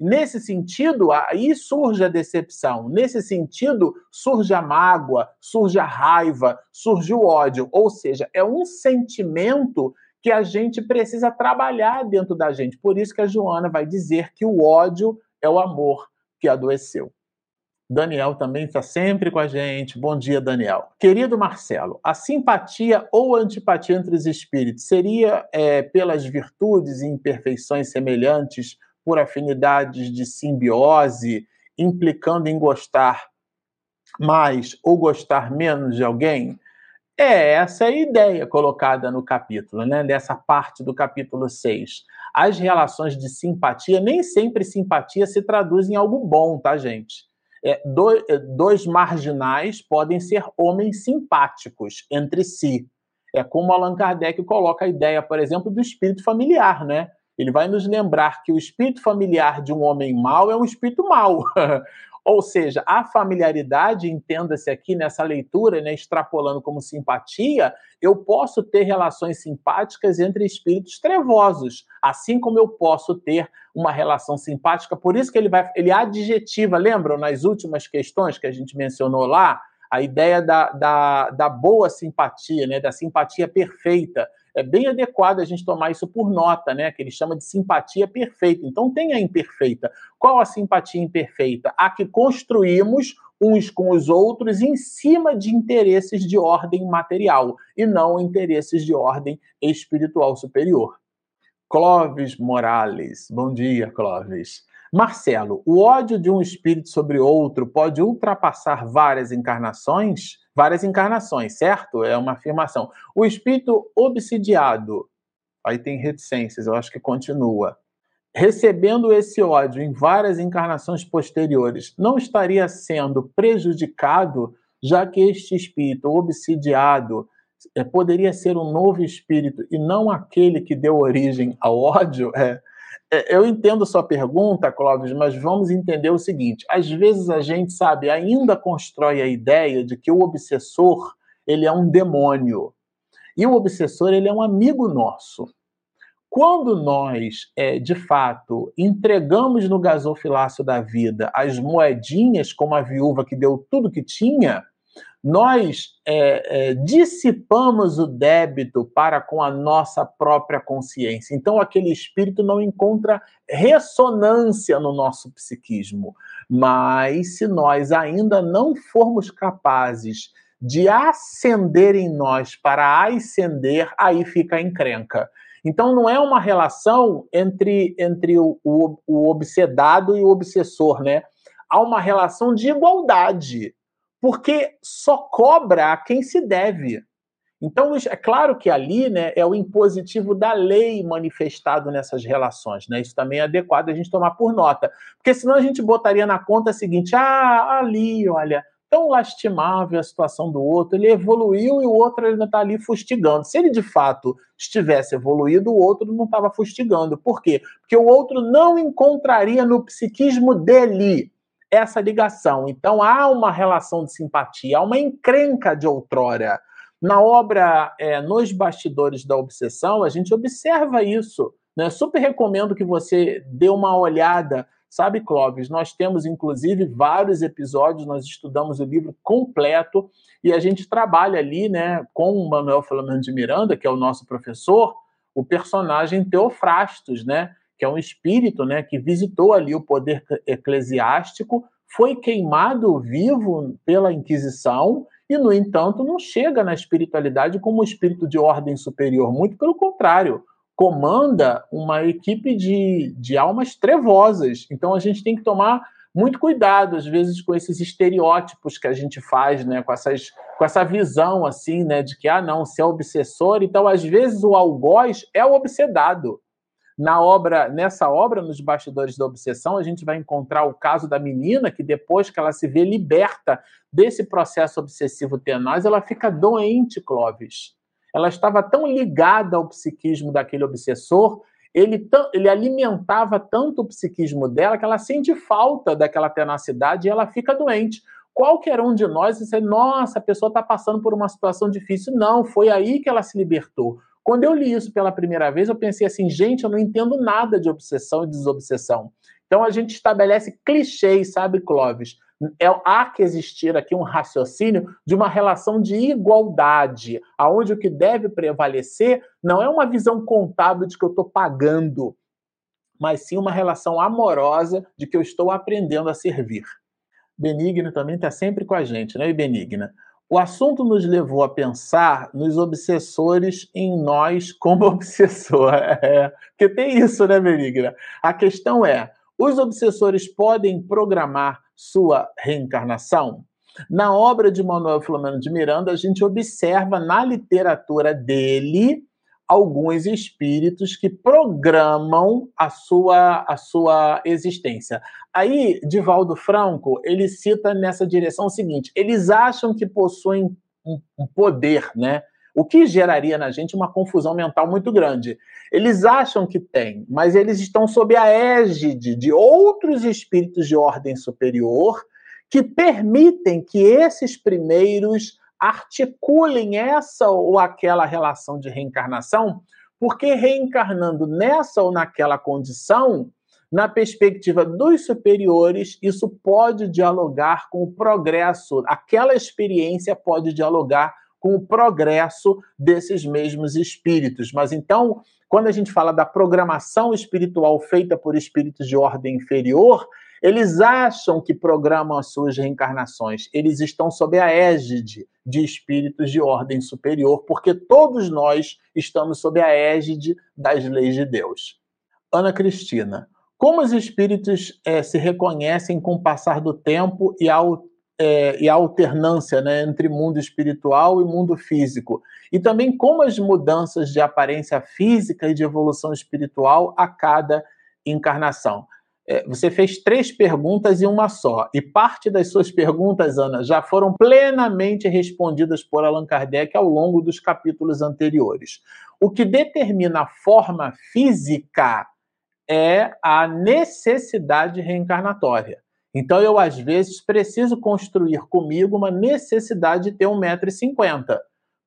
Nesse sentido, aí surge a decepção. Nesse sentido, surge a mágoa, surge a raiva, surge o ódio. Ou seja, é um sentimento que a gente precisa trabalhar dentro da gente. Por isso que a Joana vai dizer que o ódio é o amor que adoeceu. Daniel também está sempre com a gente. Bom dia, Daniel. Querido Marcelo, a simpatia ou antipatia entre os espíritos seria é, pelas virtudes e imperfeições semelhantes por afinidades de simbiose, implicando em gostar mais ou gostar menos de alguém? É essa a ideia colocada no capítulo, né? Nessa parte do capítulo 6. As relações de simpatia, nem sempre simpatia se traduz em algo bom, tá, gente? É, dois, é, dois marginais podem ser homens simpáticos entre si. É como Allan Kardec coloca a ideia, por exemplo, do espírito familiar, né? Ele vai nos lembrar que o espírito familiar de um homem mau é um espírito mau. Ou seja, a familiaridade, entenda-se aqui nessa leitura, né, extrapolando como simpatia, eu posso ter relações simpáticas entre espíritos trevosos, assim como eu posso ter uma relação simpática. Por isso que ele vai, ele adjetiva, lembram nas últimas questões que a gente mencionou lá, a ideia da, da, da boa simpatia, né, da simpatia perfeita é bem adequado a gente tomar isso por nota, né? Que ele chama de simpatia perfeita. Então tem a imperfeita. Qual a simpatia imperfeita? A que construímos uns com os outros em cima de interesses de ordem material e não interesses de ordem espiritual superior. Clóvis Morales. Bom dia, Clóvis. Marcelo, o ódio de um espírito sobre outro pode ultrapassar várias encarnações? Várias encarnações, certo? É uma afirmação. O espírito obsidiado, aí tem reticências, eu acho que continua. Recebendo esse ódio em várias encarnações posteriores, não estaria sendo prejudicado, já que este espírito obsidiado é, poderia ser um novo espírito e não aquele que deu origem ao ódio? É, eu entendo sua pergunta, Clóvis, mas vamos entender o seguinte: às vezes a gente, sabe, ainda constrói a ideia de que o obsessor ele é um demônio e o obsessor ele é um amigo nosso. Quando nós, é, de fato, entregamos no gasofilácio da vida as moedinhas como a viúva que deu tudo que tinha, nós é, é, dissipamos o débito para com a nossa própria consciência. Então, aquele espírito não encontra ressonância no nosso psiquismo. Mas, se nós ainda não formos capazes de acender em nós para ascender, aí fica a encrenca. Então, não é uma relação entre, entre o, o, o obsedado e o obsessor, né? Há uma relação de igualdade porque só cobra a quem se deve. Então, é claro que ali né, é o impositivo da lei manifestado nessas relações. Né? Isso também é adequado a gente tomar por nota. Porque senão a gente botaria na conta a seguinte: ah, ali, olha, tão lastimável a situação do outro, ele evoluiu e o outro ainda está ali fustigando. Se ele de fato estivesse evoluído, o outro não estava fustigando. Por quê? Porque o outro não encontraria no psiquismo dele essa ligação. Então há uma relação de simpatia, há uma encrenca de outrora. Na obra é, Nos Bastidores da Obsessão, a gente observa isso. Né? Super recomendo que você dê uma olhada. Sabe, Clóvis, nós temos inclusive vários episódios, nós estudamos o livro completo e a gente trabalha ali né, com o Manuel Filomeno de Miranda, que é o nosso professor, o personagem Teofrastos, né, que é um espírito né, que visitou ali o poder eclesiástico, foi queimado vivo pela Inquisição e, no entanto, não chega na espiritualidade como um espírito de ordem superior, muito pelo contrário, comanda uma equipe de, de almas trevosas. Então a gente tem que tomar muito cuidado, às vezes, com esses estereótipos que a gente faz, né? com, essas, com essa visão assim, né? de que, ah, não, se é obsessor, então às vezes o algoz é o obsedado. Na obra, nessa obra, nos bastidores da obsessão, a gente vai encontrar o caso da menina que depois que ela se vê liberta desse processo obsessivo tenaz, ela fica doente, Clóvis. Ela estava tão ligada ao psiquismo daquele obsessor, ele, ele alimentava tanto o psiquismo dela que ela sente falta daquela tenacidade e ela fica doente. Qualquer um de nós, você, nossa, a pessoa está passando por uma situação difícil. Não, foi aí que ela se libertou. Quando eu li isso pela primeira vez, eu pensei assim, gente, eu não entendo nada de obsessão e desobsessão. Então a gente estabelece clichês, sabe, Clóvis? É, há que existir aqui um raciocínio de uma relação de igualdade, aonde o que deve prevalecer não é uma visão contábil de que eu estou pagando, mas sim uma relação amorosa de que eu estou aprendendo a servir. Benigna também está sempre com a gente, né, Benigna? O assunto nos levou a pensar nos obsessores em nós como obsessor. É, porque tem isso, né, Benigna? A questão é: os obsessores podem programar sua reencarnação? Na obra de Manuel Filomeno de Miranda, a gente observa na literatura dele alguns espíritos que programam a sua, a sua existência. Aí, Divaldo Franco, ele cita nessa direção o seguinte: eles acham que possuem um, poder, né? O que geraria na gente uma confusão mental muito grande. Eles acham que tem, mas eles estão sob a égide de outros espíritos de ordem superior que permitem que esses primeiros articulem essa ou aquela relação de reencarnação, porque reencarnando nessa ou naquela condição, na perspectiva dos superiores, isso pode dialogar com o progresso, aquela experiência pode dialogar com o progresso desses mesmos espíritos. Mas então, quando a gente fala da programação espiritual feita por espíritos de ordem inferior, eles acham que programam as suas reencarnações. Eles estão sob a égide de espíritos de ordem superior, porque todos nós estamos sob a égide das leis de Deus. Ana Cristina, como os espíritos é, se reconhecem com o passar do tempo e a, é, e a alternância né, entre mundo espiritual e mundo físico? E também como as mudanças de aparência física e de evolução espiritual a cada encarnação? É, você fez três perguntas e uma só. E parte das suas perguntas, Ana, já foram plenamente respondidas por Allan Kardec ao longo dos capítulos anteriores. O que determina a forma física é a necessidade reencarnatória. Então, eu, às vezes, preciso construir comigo uma necessidade de ter 1,50m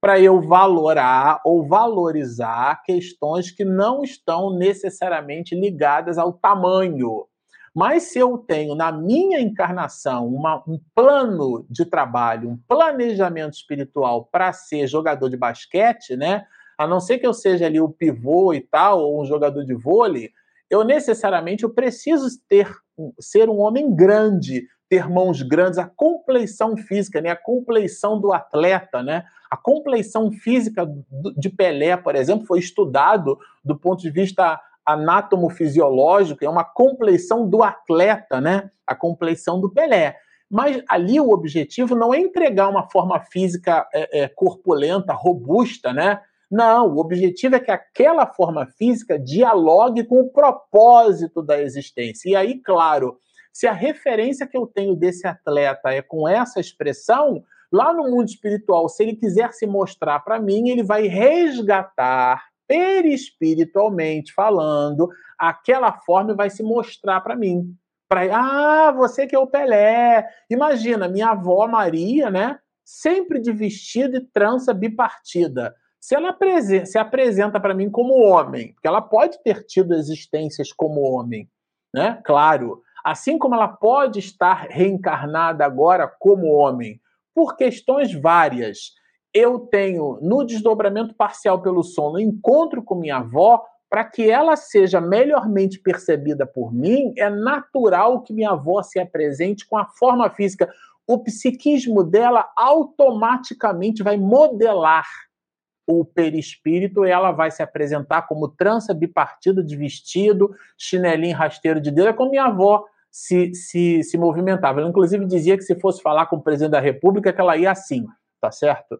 para eu valorar ou valorizar questões que não estão necessariamente ligadas ao tamanho. Mas se eu tenho na minha encarnação uma, um plano de trabalho, um planejamento espiritual para ser jogador de basquete, né? A não ser que eu seja ali o pivô e tal, ou um jogador de vôlei, eu necessariamente eu preciso ter ser um homem grande, ter mãos grandes, a compleição física, né? A compleição do atleta, né? A compleição física de Pelé, por exemplo, foi estudado do ponto de vista anátomo-fisiológico, é uma compleição do atleta, né? A compleição do Pelé. Mas ali o objetivo não é entregar uma forma física é, é, corpulenta, robusta, né? Não, o objetivo é que aquela forma física dialogue com o propósito da existência. E aí, claro, se a referência que eu tenho desse atleta é com essa expressão, lá no mundo espiritual, se ele quiser se mostrar para mim, ele vai resgatar perispiritualmente falando, aquela forma vai se mostrar para mim. Pra, ah, você que é o Pelé. Imagina, minha avó Maria, né? Sempre de vestido e trança bipartida. Se ela se apresenta para mim como homem, porque ela pode ter tido existências como homem, né? Claro. Assim como ela pode estar reencarnada agora como homem, por questões várias eu tenho no desdobramento parcial pelo sono encontro com minha avó, para que ela seja melhormente percebida por mim, é natural que minha avó se apresente com a forma física. O psiquismo dela automaticamente vai modelar o perispírito ela vai se apresentar como trança bipartida de vestido, chinelinho rasteiro de dedo, é como minha avó se, se, se movimentava. Ela, inclusive, dizia que se fosse falar com o presidente da República, que ela ia assim, tá certo?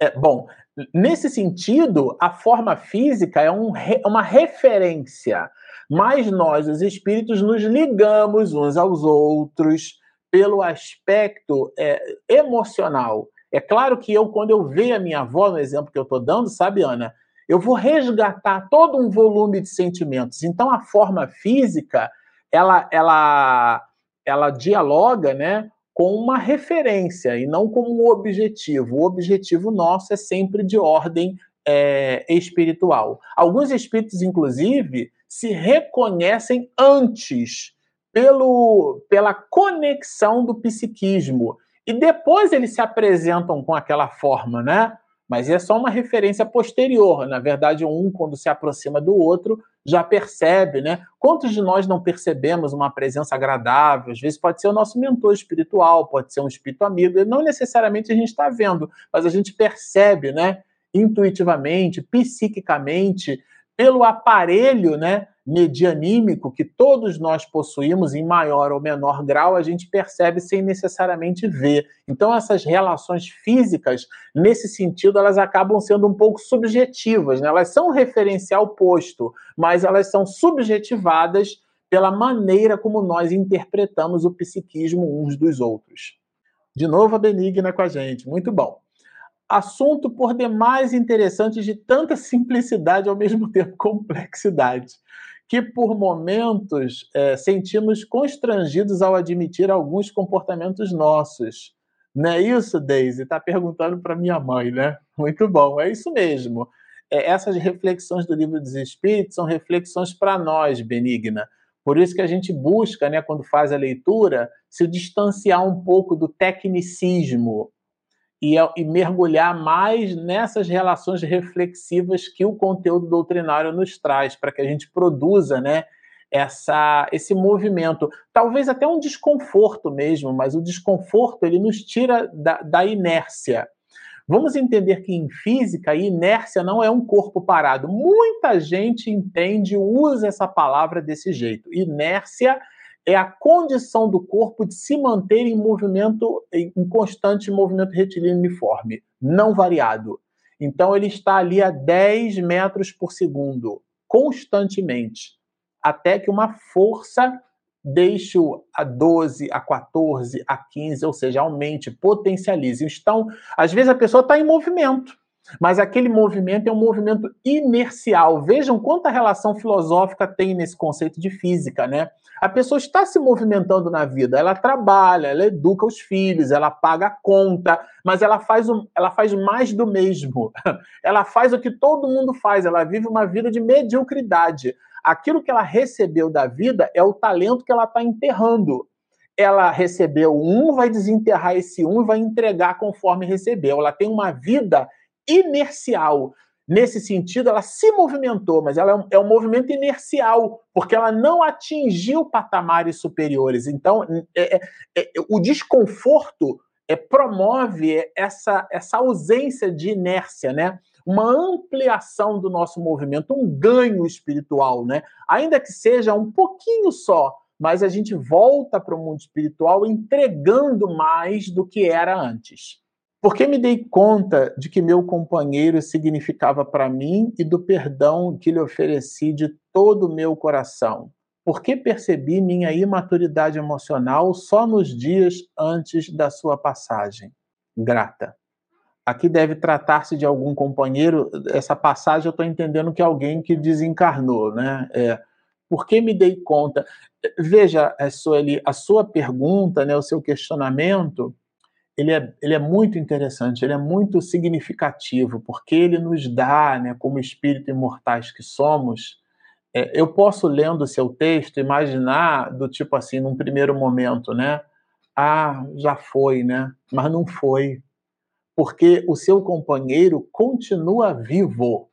É, bom, nesse sentido, a forma física é um, uma referência, mas nós, os espíritos, nos ligamos uns aos outros pelo aspecto é, emocional. É claro que eu, quando eu vejo a minha avó, no exemplo que eu estou dando, sabe, Ana, eu vou resgatar todo um volume de sentimentos. Então, a forma física, ela, ela, ela dialoga, né, com uma referência e não como um objetivo. O objetivo nosso é sempre de ordem é, espiritual. Alguns espíritos, inclusive, se reconhecem antes pelo, pela conexão do psiquismo e depois eles se apresentam com aquela forma, né? Mas é só uma referência posterior. Na verdade, um, quando se aproxima do outro, já percebe, né? Quantos de nós não percebemos uma presença agradável? Às vezes pode ser o nosso mentor espiritual, pode ser um espírito amigo, e não necessariamente a gente está vendo, mas a gente percebe, né? Intuitivamente, psiquicamente, pelo aparelho, né? Medianímico que todos nós possuímos em maior ou menor grau, a gente percebe sem necessariamente ver. Então essas relações físicas, nesse sentido, elas acabam sendo um pouco subjetivas, né? Elas são referencial posto, mas elas são subjetivadas pela maneira como nós interpretamos o psiquismo uns dos outros. De novo a Benigna com a gente, muito bom. Assunto por demais interessante de tanta simplicidade ao mesmo tempo complexidade que por momentos é, sentimos constrangidos ao admitir alguns comportamentos nossos. Não é isso, Daisy? Está perguntando para minha mãe, né? Muito bom, é isso mesmo. É, essas reflexões do livro dos Espíritos são reflexões para nós, Benigna. Por isso que a gente busca, né, quando faz a leitura, se distanciar um pouco do tecnicismo, e, e, mergulhar mais nessas relações reflexivas que o conteúdo doutrinário nos traz, para que a gente produza né, essa, esse movimento. Talvez até um desconforto mesmo, mas o desconforto ele nos tira da, da inércia. Vamos entender que em física, inércia não é um corpo parado. Muita gente entende, usa essa palavra desse jeito. Inércia é a condição do corpo de se manter em movimento, em constante movimento retilíneo uniforme, não variado. Então ele está ali a 10 metros por segundo, constantemente, até que uma força deixe a 12, a 14, a 15, ou seja, aumente, potencialize. Então, às vezes a pessoa está em movimento, mas aquele movimento é um movimento inercial. Vejam quanta relação filosófica tem nesse conceito de física, né? A pessoa está se movimentando na vida, ela trabalha, ela educa os filhos, ela paga a conta, mas ela faz, um, ela faz mais do mesmo. Ela faz o que todo mundo faz, ela vive uma vida de mediocridade. Aquilo que ela recebeu da vida é o talento que ela está enterrando ela recebeu um, vai desenterrar esse um e vai entregar conforme recebeu. Ela tem uma vida inercial. Nesse sentido, ela se movimentou, mas ela é um, é um movimento inercial, porque ela não atingiu patamares superiores. Então, é, é, é, o desconforto é, promove essa, essa ausência de inércia, né? uma ampliação do nosso movimento, um ganho espiritual, né? ainda que seja um pouquinho só, mas a gente volta para o mundo espiritual entregando mais do que era antes. Porque me dei conta de que meu companheiro significava para mim e do perdão que lhe ofereci de todo o meu coração. Porque percebi minha imaturidade emocional só nos dias antes da sua passagem. Grata. Aqui deve tratar-se de algum companheiro. Essa passagem eu estou entendendo que é alguém que desencarnou, né? É, por que me dei conta? Veja, é, Sueli, a sua pergunta, né, o seu questionamento, ele é, ele é muito interessante, ele é muito significativo, porque ele nos dá, né, como espírito imortais que somos, é, eu posso, lendo o seu texto, imaginar do tipo assim, num primeiro momento, né? Ah, já foi, né? Mas não foi. Porque o seu companheiro continua vivo.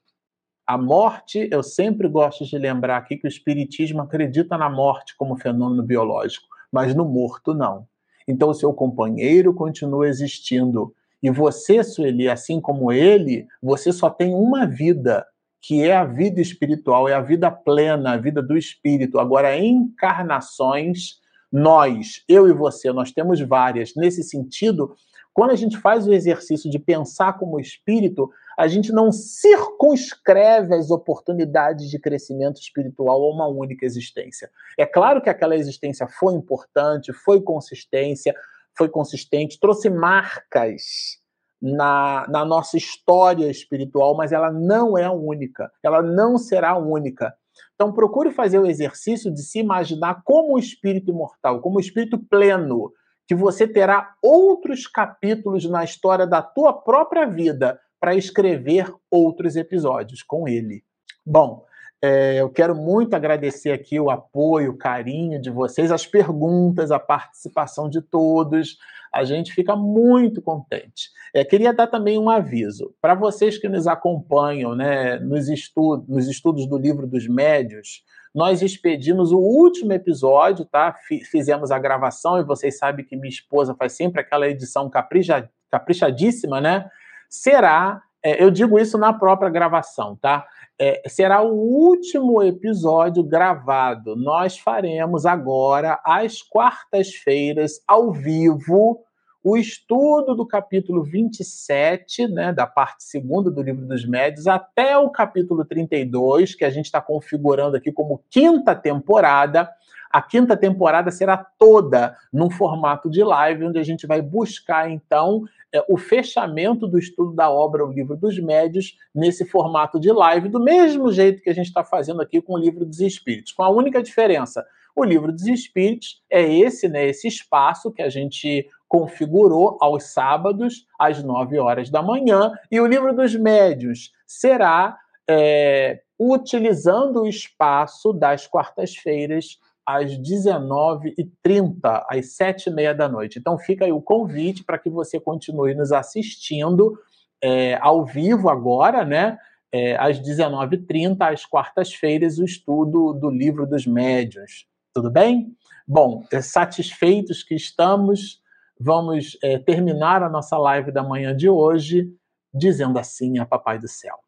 A morte, eu sempre gosto de lembrar aqui que o Espiritismo acredita na morte como fenômeno biológico, mas no morto não. Então o seu companheiro continua existindo. E você, Sueli, assim como ele, você só tem uma vida, que é a vida espiritual, é a vida plena, a vida do espírito. Agora, encarnações, nós, eu e você, nós temos várias. Nesse sentido, quando a gente faz o exercício de pensar como espírito, a gente não circunscreve as oportunidades de crescimento espiritual a uma única existência. É claro que aquela existência foi importante, foi consistência, foi consistente, trouxe marcas na, na nossa história espiritual, mas ela não é única, ela não será única. Então procure fazer o exercício de se imaginar como o espírito imortal, como o espírito pleno, que você terá outros capítulos na história da tua própria vida para escrever outros episódios com ele. Bom, é, eu quero muito agradecer aqui o apoio, o carinho de vocês, as perguntas, a participação de todos. A gente fica muito contente. É, queria dar também um aviso para vocês que nos acompanham né, nos, estudos, nos estudos do livro dos médios. Nós expedimos o último episódio, tá? Fizemos a gravação e vocês sabem que minha esposa faz sempre aquela edição capricha, caprichadíssima, né? Será, é, eu digo isso na própria gravação, tá? É, será o último episódio gravado. Nós faremos agora, às quartas-feiras, ao vivo, o estudo do capítulo 27, né, da parte segunda do livro dos médios, até o capítulo 32, que a gente está configurando aqui como quinta temporada. A quinta temporada será toda num formato de live, onde a gente vai buscar, então, é, o fechamento do estudo da obra O Livro dos Médios nesse formato de live, do mesmo jeito que a gente está fazendo aqui com o Livro dos Espíritos, com a única diferença. O Livro dos Espíritos é esse, né, esse espaço que a gente configurou aos sábados, às 9 horas da manhã, e o livro dos médios será é, utilizando o espaço das quartas-feiras às 19h30, às 7h30 da noite. Então fica aí o convite para que você continue nos assistindo é, ao vivo agora, né? É, às 19h30, às quartas-feiras, o estudo do livro dos médios. Tudo bem? Bom, é, satisfeitos que estamos, vamos é, terminar a nossa live da manhã de hoje dizendo assim a Papai do Céu: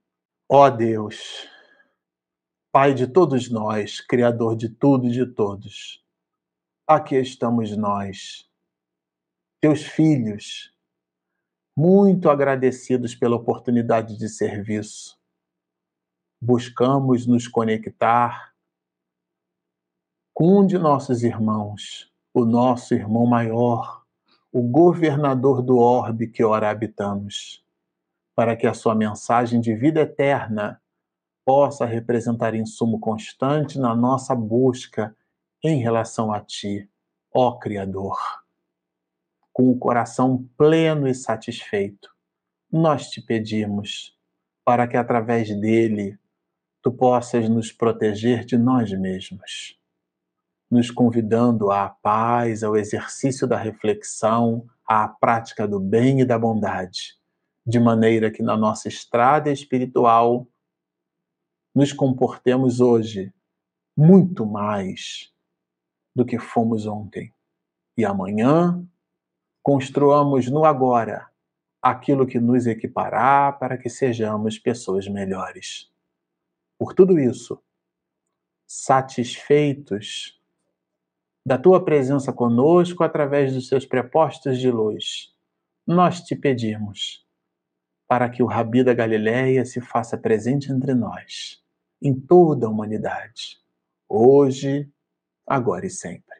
Ó oh Deus, Pai de todos nós, Criador de tudo e de todos, aqui estamos nós, teus filhos, muito agradecidos pela oportunidade de serviço. Buscamos nos conectar com um de nossos irmãos, o nosso irmão maior, o governador do orbe que ora habitamos, para que a sua mensagem de vida eterna possa representar insumo constante na nossa busca em relação a Ti, ó Criador. Com o coração pleno e satisfeito, nós te pedimos para que através dele tu possas nos proteger de nós mesmos nos convidando à paz, ao exercício da reflexão, à prática do bem e da bondade, de maneira que na nossa estrada espiritual nos comportemos hoje muito mais do que fomos ontem. E amanhã construamos no agora aquilo que nos equipará para que sejamos pessoas melhores. Por tudo isso, satisfeitos da tua presença conosco através dos seus prepostos de luz, nós te pedimos para que o Rabi da Galileia se faça presente entre nós, em toda a humanidade, hoje, agora e sempre.